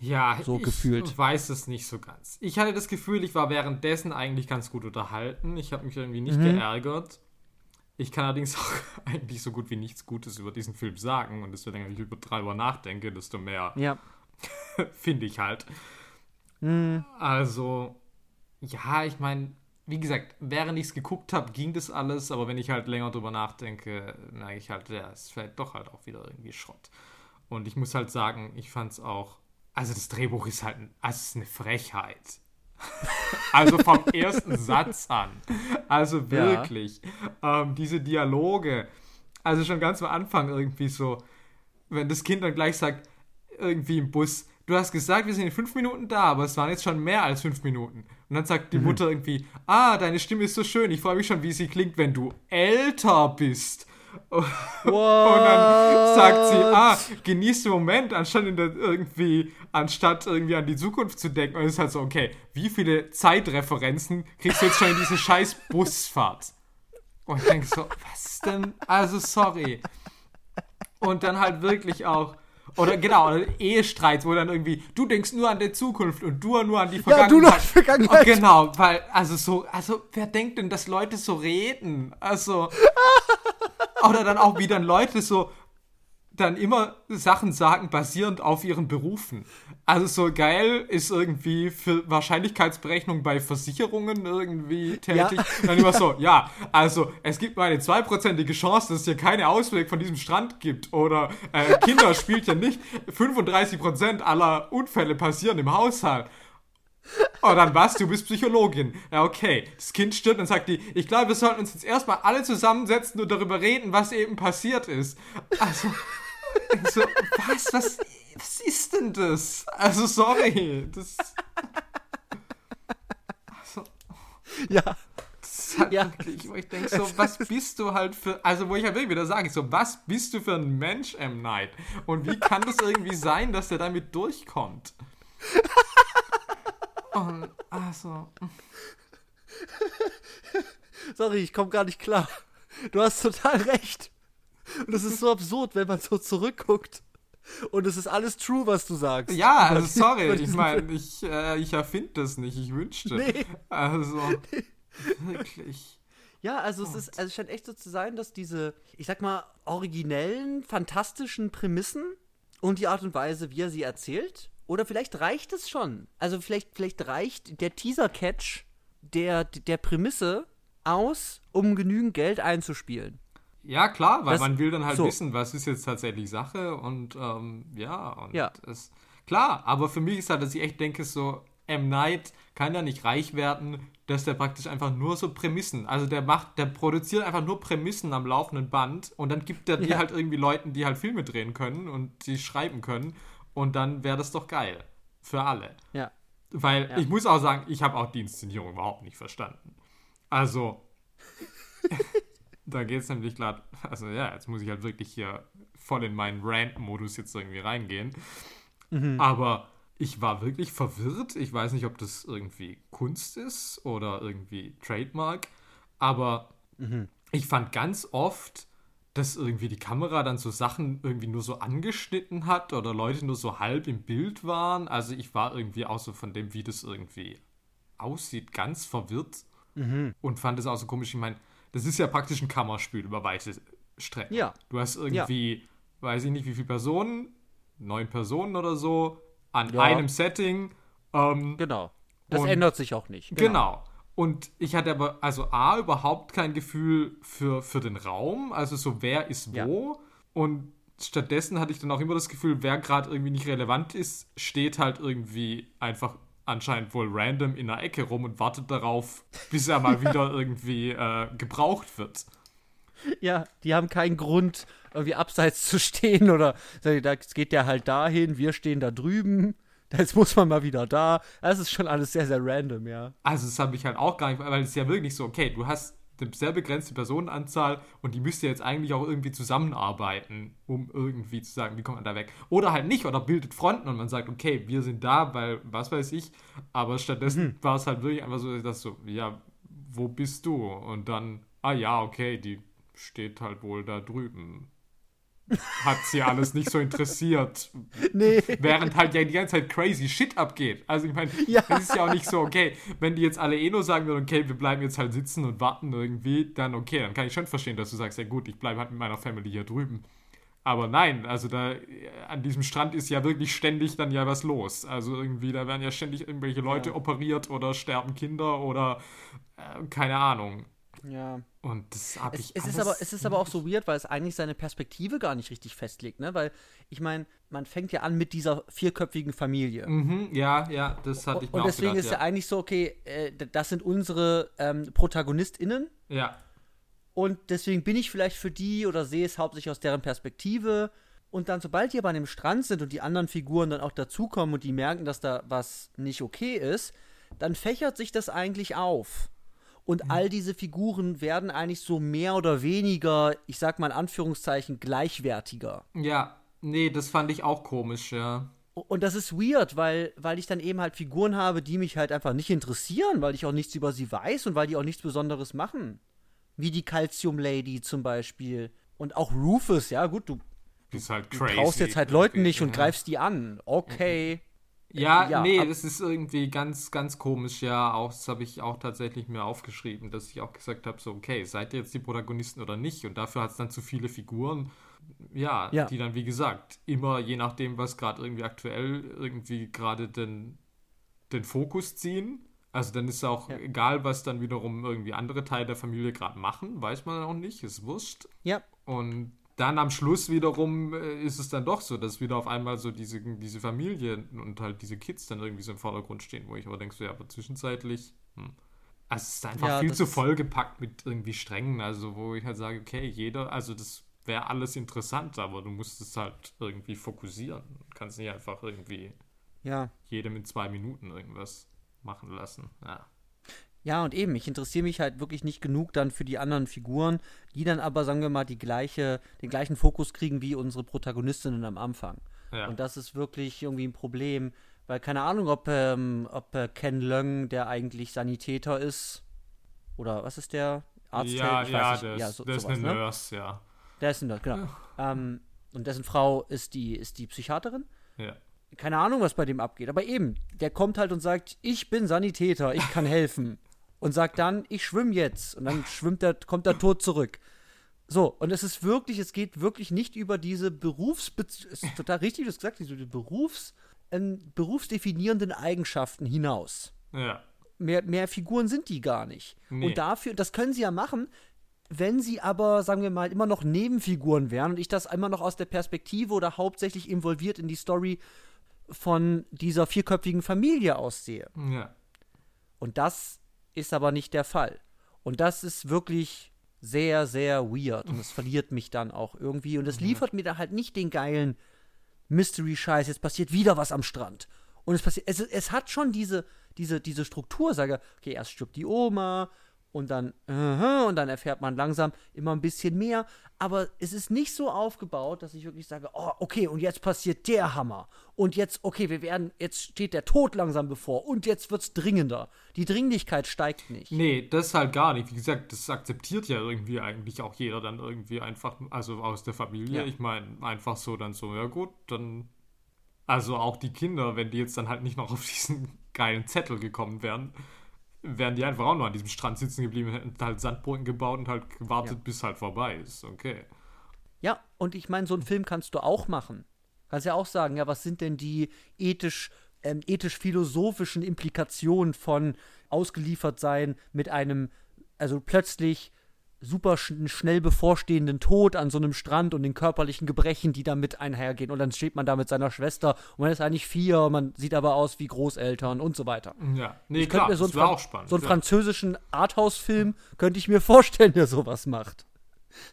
Ja, so ich gefühlt. weiß es nicht so ganz. Ich hatte das Gefühl, ich war währenddessen eigentlich ganz gut unterhalten. Ich habe mich irgendwie nicht mhm. geärgert. Ich kann allerdings [LAUGHS] auch eigentlich so gut wie nichts Gutes über diesen Film sagen. Und desto länger ich über darüber nachdenke, desto mehr ja. [LAUGHS] finde ich halt. Mhm. Also, ja, ich meine, wie gesagt, während ich es geguckt habe, ging das alles. Aber wenn ich halt länger drüber nachdenke, merke ich halt, ja, es fällt doch halt auch wieder irgendwie Schrott. Und ich muss halt sagen, ich fand es auch. Also das Drehbuch ist halt also ist eine Frechheit. [LAUGHS] also vom ersten Satz an. Also wirklich. Ja. Ähm, diese Dialoge. Also schon ganz am Anfang irgendwie so, wenn das Kind dann gleich sagt, irgendwie im Bus, du hast gesagt, wir sind in fünf Minuten da, aber es waren jetzt schon mehr als fünf Minuten. Und dann sagt die mhm. Mutter irgendwie, ah, deine Stimme ist so schön, ich freue mich schon, wie sie klingt, wenn du älter bist. What? [LAUGHS] Und dann sagt sie, ah, genieß den Moment, anstatt in der irgendwie, anstatt irgendwie an die Zukunft zu denken. Und es ist halt so, okay, wie viele Zeitreferenzen kriegst du jetzt schon in diese scheiß Busfahrt? Und ich denke so, was denn? Also, sorry. Und dann halt wirklich auch, oder genau, oder Ehestreits, wo dann irgendwie, du denkst nur an die Zukunft und du nur an die Vergangenheit. Ja, du nur an die Vergangenheit. Und genau, weil, also so, also wer denkt denn, dass Leute so reden? Also, [LAUGHS] oder dann auch wie dann Leute so dann immer Sachen sagen, basierend auf ihren Berufen. Also so geil ist irgendwie für Wahrscheinlichkeitsberechnung bei Versicherungen irgendwie tätig. Ja. Dann immer so, ja, also es gibt nur eine zweiprozentige Chance, dass es hier keine Ausweg von diesem Strand gibt. Oder äh, Kinder [LAUGHS] spielt ja nicht. 35% aller Unfälle passieren im Haushalt. Oh, dann was? Du bist Psychologin. Ja, okay. Das Kind stirbt und sagt die, ich glaube, wir sollten uns jetzt erstmal alle zusammensetzen und darüber reden, was eben passiert ist. Also, [LAUGHS] so, was, was, was ist denn das? Also, sorry. Das. Also, Ja. das ist halt Ja. wirklich, wo ich denke, so, was bist du halt für, also, wo ich halt wirklich wieder sage, so, was bist du für ein Mensch, M. Night? Und wie kann das irgendwie sein, dass der damit durchkommt? Und, also, Sorry, ich komme gar nicht klar. Du hast total recht. Und es ist so absurd, wenn man so zurückguckt. Und es ist alles true, was du sagst. Ja, also sorry, ich meine, ich, äh, ich erfinde das nicht, ich wünschte. Nee. Also, [LAUGHS] wirklich. Ja, also es ist, also es scheint echt so zu sein, dass diese, ich sag mal, originellen, fantastischen Prämissen und die Art und Weise, wie er sie erzählt, oder vielleicht reicht es schon. Also vielleicht, vielleicht reicht der Teaser-Catch der, der Prämisse aus, um genügend Geld einzuspielen. Ja, klar, weil Das- man will dann halt so. wissen, was ist jetzt tatsächlich Sache und ähm, ja, und Ja. es, klar, aber für mich ist halt, dass ich echt denke, so, M. Night kann ja nicht reich werden, dass der praktisch einfach nur so Prämissen, also der macht, der produziert einfach nur Prämissen am laufenden Band und dann gibt er die Ja. halt irgendwie Leuten, die halt Filme drehen können und die schreiben können und dann wäre das doch geil. Für alle. Ja. Weil Ja. ich muss auch sagen, ich habe auch die Inszenierung überhaupt nicht verstanden. Also, [LAUGHS] da geht es nämlich gerade, also ja, jetzt muss ich halt wirklich hier voll in meinen Rant-Modus jetzt irgendwie reingehen. Aber ich war wirklich verwirrt. Ich weiß nicht, ob das irgendwie Kunst ist oder irgendwie Trademark. Aber ich fand ganz oft, dass irgendwie die Kamera dann so Sachen irgendwie nur so angeschnitten hat oder Leute nur so halb im Bild waren. Also ich war irgendwie auch so von dem, wie das irgendwie aussieht, ganz verwirrt und fand es auch so komisch. Ich meine, das ist ja praktisch ein Kammerspiel über weite Strecken. Ja. Du hast irgendwie, weiß ich nicht, wie viele Personen, neun Personen oder so, an Ja. einem Setting. Ähm, Genau. Das Und- ändert sich auch nicht. Genau. Und ich hatte aber, also A, überhaupt kein Gefühl für, für den Raum, also so wer ist Ja. wo. Und stattdessen hatte ich dann auch immer das Gefühl, wer gerade irgendwie nicht relevant ist, steht halt irgendwie einfach anscheinend wohl random in der Ecke rum und wartet darauf, bis er mal [LAUGHS] wieder irgendwie äh, gebraucht wird. Ja, die haben keinen Grund, irgendwie abseits zu stehen oder da geht der halt dahin, wir stehen da drüben, jetzt muss man mal wieder da. Das ist schon alles sehr, sehr random, ja. Also das habe ich halt auch gar nicht, weil es ist ja wirklich so, okay, du hast eine sehr begrenzte Personenanzahl und die müsst ihr jetzt eigentlich auch irgendwie zusammenarbeiten, um irgendwie zu sagen, wie kommt man da weg. Oder halt nicht, oder bildet Fronten und man sagt, okay, wir sind da, weil was weiß ich, aber stattdessen war es halt wirklich einfach so, dass so, ja, wo bist du? Und dann, ah ja, okay, die steht halt wohl da drüben. Hat sie alles nicht so interessiert. [LAUGHS] Nee. Während halt ja die ganze Zeit crazy shit abgeht. Also ich meine, Ja. es ist ja auch nicht so, okay, wenn die jetzt alle eh nur sagen würden, okay, wir bleiben jetzt halt sitzen und warten irgendwie, dann okay, dann kann ich schon verstehen, dass du sagst, ja gut, ich bleibe halt mit meiner Family hier drüben. Aber nein, also da an diesem Strand ist ja wirklich ständig dann ja was los. Also irgendwie, da werden ja ständig irgendwelche Leute Ja. operiert oder sterben Kinder oder äh, keine Ahnung. Ja. Und das habe Es, ich es, ist aber, es ist aber auch so weird, weil es eigentlich seine Perspektive gar nicht richtig festlegt, ne? Weil, ich meine, man fängt ja an mit dieser vierköpfigen Familie. Mhm, ja, ja, das hatte ich mir Und deswegen gedacht, ist ja ja. eigentlich so, okay, äh, das sind unsere ähm, ProtagonistInnen. ja. Und deswegen bin ich vielleicht für die oder sehe es hauptsächlich aus deren Perspektive. Und dann, sobald die aber an dem Strand sind und die anderen Figuren dann auch dazukommen und die merken, dass da was nicht okay ist, dann fächert sich das eigentlich auf. Und all diese Figuren werden eigentlich so mehr oder weniger, ich sag mal in Anführungszeichen, gleichwertiger. Ja, nee, das fand ich auch komisch, ja. Und das ist weird, weil, weil ich dann eben halt Figuren habe, die mich halt einfach nicht interessieren, weil ich auch nichts über sie weiß und weil die auch nichts Besonderes machen. Wie die Calcium Lady zum Beispiel. Und auch Rufus, ja gut, du Ist halt Du crazy. traust jetzt halt Leuten nicht und greifst die an. Okay. Ja, Ja, nee, das ist irgendwie ganz, ganz komisch, ja. Auch, das habe ich auch tatsächlich mir aufgeschrieben, dass ich auch gesagt habe, so, okay, seid ihr jetzt die Protagonisten oder nicht? Und dafür hat es dann zu viele Figuren, ja, Ja. die dann, wie gesagt, immer je nachdem, was gerade irgendwie aktuell irgendwie gerade den, den Fokus ziehen. Also dann ist auch Ja. egal, was dann wiederum irgendwie andere Teile der Familie gerade machen, weiß man auch nicht, ist wurscht. Ja. Und dann am Schluss wiederum äh, ist es dann doch so, dass wieder auf einmal so diese, diese Familie und halt diese Kids dann irgendwie so im Vordergrund stehen, wo ich aber denke, so, ja, aber zwischenzeitlich, hm. Also es ist einfach Ja, viel zu vollgepackt mit irgendwie Strängen, also wo ich halt sage, okay, jeder, also das wäre alles interessant, aber du musst es halt irgendwie fokussieren. Du kannst nicht einfach irgendwie Ja. jedem in zwei Minuten irgendwas machen lassen. Ja. Ja, und eben, ich interessiere mich halt wirklich nicht genug dann für die anderen Figuren, die dann aber, sagen wir mal, die gleiche, den gleichen Fokus kriegen wie unsere Protagonistinnen am Anfang. Ja. Und das ist wirklich irgendwie ein Problem, weil keine Ahnung, ob, ähm, ob äh, Ken Leung, der eigentlich Sanitäter ist, oder was ist der? Arzt? ja, ich ja, weiß nicht. ja, so, ist sowas, eine ne? Nurse, ja. Der ist ein Nerd, genau. Ähm, und dessen Frau ist die, ist die Psychiaterin. ja. Keine Ahnung, was bei dem abgeht. Aber eben, der kommt halt und sagt, ich bin Sanitäter, ich kann [LAUGHS] helfen. Und sagt dann, ich schwimme jetzt. Und dann schwimmt er, kommt er tot zurück. So, und es ist wirklich, es geht wirklich nicht über diese Berufsbe es ist total richtig, du hast gesagt, diese Berufs, ähm, berufsdefinierenden Eigenschaften hinaus. Ja. Mehr, mehr Figuren sind die gar nicht. Nee. Und dafür, das können sie ja machen, wenn sie aber, sagen wir mal, immer noch Nebenfiguren wären und ich das immer noch aus der Perspektive oder hauptsächlich involviert in die Story von dieser vierköpfigen Familie aussehe. Ja. Und das ist aber nicht der Fall. Und das ist wirklich sehr, sehr weird. Und es verliert mich dann auch irgendwie. Und es liefert mir da halt nicht den geilen Mystery-Scheiß. Jetzt passiert wieder was am Strand. Und es passiert. Es, es hat schon diese, diese, diese Struktur. Sage, okay, erst stirbt die Oma. Und dann, und dann erfährt man langsam immer ein bisschen mehr. Aber es ist nicht so aufgebaut, dass ich wirklich sage, oh, okay, und jetzt passiert der Hammer. Und jetzt, okay, wir werden, jetzt steht der Tod langsam bevor. Und jetzt wird's dringender. Die Dringlichkeit steigt nicht. Nee, das halt gar nicht. Wie gesagt, das akzeptiert ja irgendwie eigentlich auch jeder dann irgendwie einfach, also aus der Familie. Ja. Ich meine, einfach so dann so, ja gut, dann. Also auch die Kinder, wenn die jetzt dann halt nicht noch auf diesen geilen Zettel gekommen wären, wären die einfach auch noch an diesem Strand sitzen geblieben, hätten halt Sandbrücken gebaut und halt gewartet, Ja. bis halt vorbei ist. Okay. Ja, und ich meine, so einen Film kannst du auch machen. Kannst ja auch sagen, ja, was sind denn die ethisch, ähm, ethisch-philosophischen Implikationen von ausgeliefert sein mit einem, also plötzlich super sch schnell bevorstehenden Tod an so einem Strand und den körperlichen Gebrechen, die damit einhergehen. Und dann steht man da mit seiner Schwester und man ist eigentlich vier, man sieht aber aus wie Großeltern und so weiter. Ja. Nee, Ich klar, mir so das wäre Fran- auch spannend. so einen ja. französischen Arthouse-Film könnte ich mir vorstellen, der sowas macht.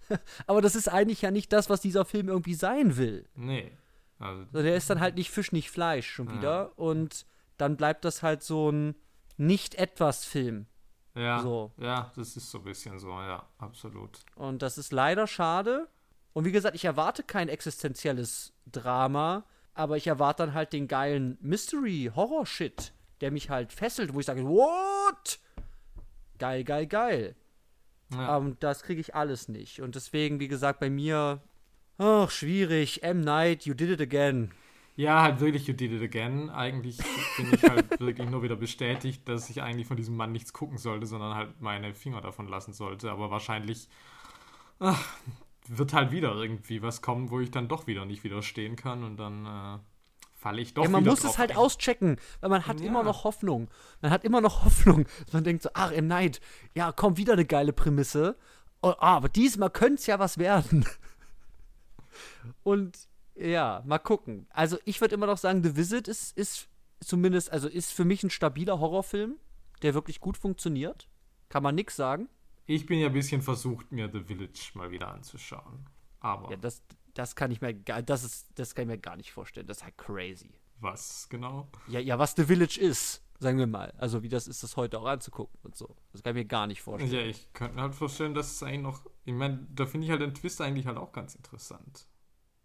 [LAUGHS] Aber das ist eigentlich ja nicht das, was dieser Film irgendwie sein will. Nee. Also, So, der ist dann halt nicht Fisch, nicht Fleisch schon wieder. Und dann bleibt das halt so ein Nicht-Etwas-Film. Ja, so. ja, das ist so ein bisschen so, ja, absolut. Und das ist leider schade. Und wie gesagt, ich erwarte kein existenzielles Drama, aber ich erwarte dann halt den geilen Mystery-Horror-Shit, der mich halt fesselt, wo ich sage, what? Geil, geil, geil. Ja. Und das kriege ich alles nicht. Und deswegen, wie gesagt, bei mir, ach, schwierig. M. Night, you did it again. Ja, halt wirklich, you did it again. Eigentlich bin ich halt [LAUGHS] wirklich nur wieder bestätigt, dass ich eigentlich von diesem Mann nichts gucken sollte, sondern halt meine Finger davon lassen sollte. Aber wahrscheinlich ach, wird halt wieder irgendwie was kommen, wo ich dann doch wieder nicht widerstehen kann und dann äh, falle ich doch Ja, man muss es halt rein. auschecken, weil man hat Ja. immer noch Hoffnung. Man hat immer noch Hoffnung. [LAUGHS] Man denkt so, ach, M. Night, ja, komm, wieder eine geile Prämisse. Oh, ah, aber diesmal könnte es ja was werden. [LAUGHS] Und ja, mal gucken. Also ich würde immer noch sagen, The Visit ist, ist zumindest, also ist für mich ein stabiler Horrorfilm, der wirklich gut funktioniert. Kann man nix sagen. Ich bin ja ein bisschen versucht, mir The Village mal wieder anzuschauen. Aber Ja, das, das kann ich mir gar, das ist, das kann ich mir gar nicht vorstellen. Das ist halt crazy. was genau? Ja, ja, was The Village ist, sagen wir mal. Also wie das ist, das heute auch anzugucken und so. Das kann ich mir gar nicht vorstellen. Ja, ich könnte mir halt vorstellen, dass es eigentlich noch. Ich meine, da finde ich halt den Twist eigentlich halt auch ganz interessant.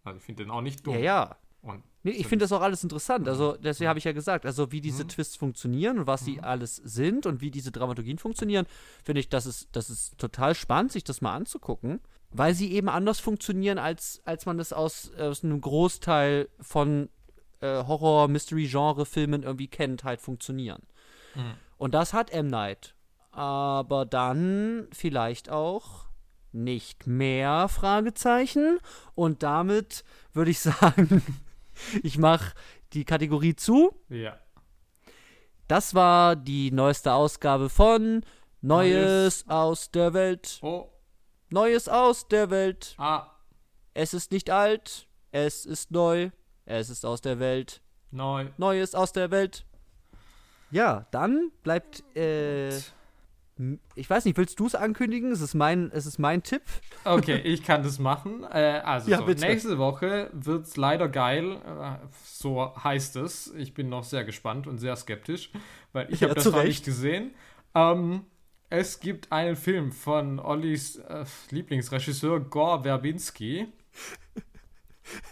Also ich finde den auch nicht dumm. Ja, ja. Und Nee, ich finde das auch alles interessant. Also, deswegen habe ich ja gesagt, also wie diese Twists funktionieren und was sie alles sind und wie diese Dramaturgien funktionieren, finde ich, das ist, das ist total spannend, sich das mal anzugucken, weil sie eben anders funktionieren, als, als man es aus, aus einem Großteil von äh, Horror-Mystery-Genre-Filmen irgendwie kennt, halt funktionieren. Und das hat M. Night. Aber dann vielleicht auch nicht mehr Fragezeichen. Und damit würde ich [LAUGHS] sagen, ich mache die Kategorie zu. ja. Das war die neueste Ausgabe von Neues aus der Welt. Oh, Neues aus der Welt. ah, Es ist nicht alt, es ist neu, es ist aus der Welt. Neu. Neu ist aus der Welt. Ja, dann bleibt. Äh, ich weiß nicht, willst du es ankündigen? Es ist mein, es ist mein Tipp. Okay, ich kann das machen. Äh, also, Ja, so, nächste Woche wird's leider geil. Äh, so heißt es. Ich bin noch sehr gespannt und sehr skeptisch, weil ich Ja, habe das noch nicht gesehen. Ähm, es gibt einen Film von Ollis äh, Lieblingsregisseur Gore Verbinski.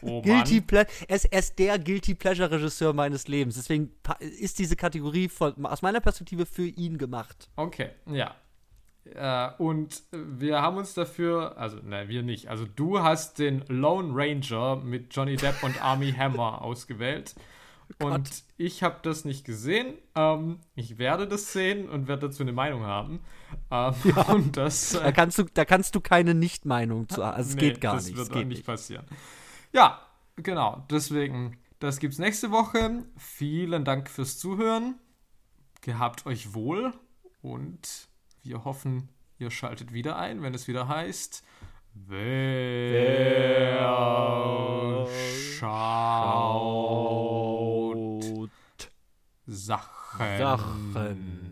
Oh Guilty Mann. Ple er, ist, er ist der Guilty Pleasure Regisseur meines Lebens. Deswegen ist diese Kategorie von, aus meiner Perspektive für ihn gemacht. Okay, ja. Äh, und wir haben uns dafür, also nein, wir nicht. Also du hast den Lone Ranger mit Johnny Depp und Army Hammer [LAUGHS] ausgewählt. Und ich habe das nicht gesehen. Ähm, ich werde das sehen und werde dazu eine Meinung haben. Ähm, [LAUGHS] Und das, Da äh, kannst du, da kannst du keine Nicht-Meinung zu haben. Also es nee, geht gar das nicht. wird Es auch nicht nicht. passieren. Ja, genau. Deswegen, das gibt's nächste Woche. Vielen Dank fürs Zuhören. Gehabt euch wohl und wir hoffen, ihr schaltet wieder ein, wenn es wieder heißt. Wer schaut Sachen. Sachen.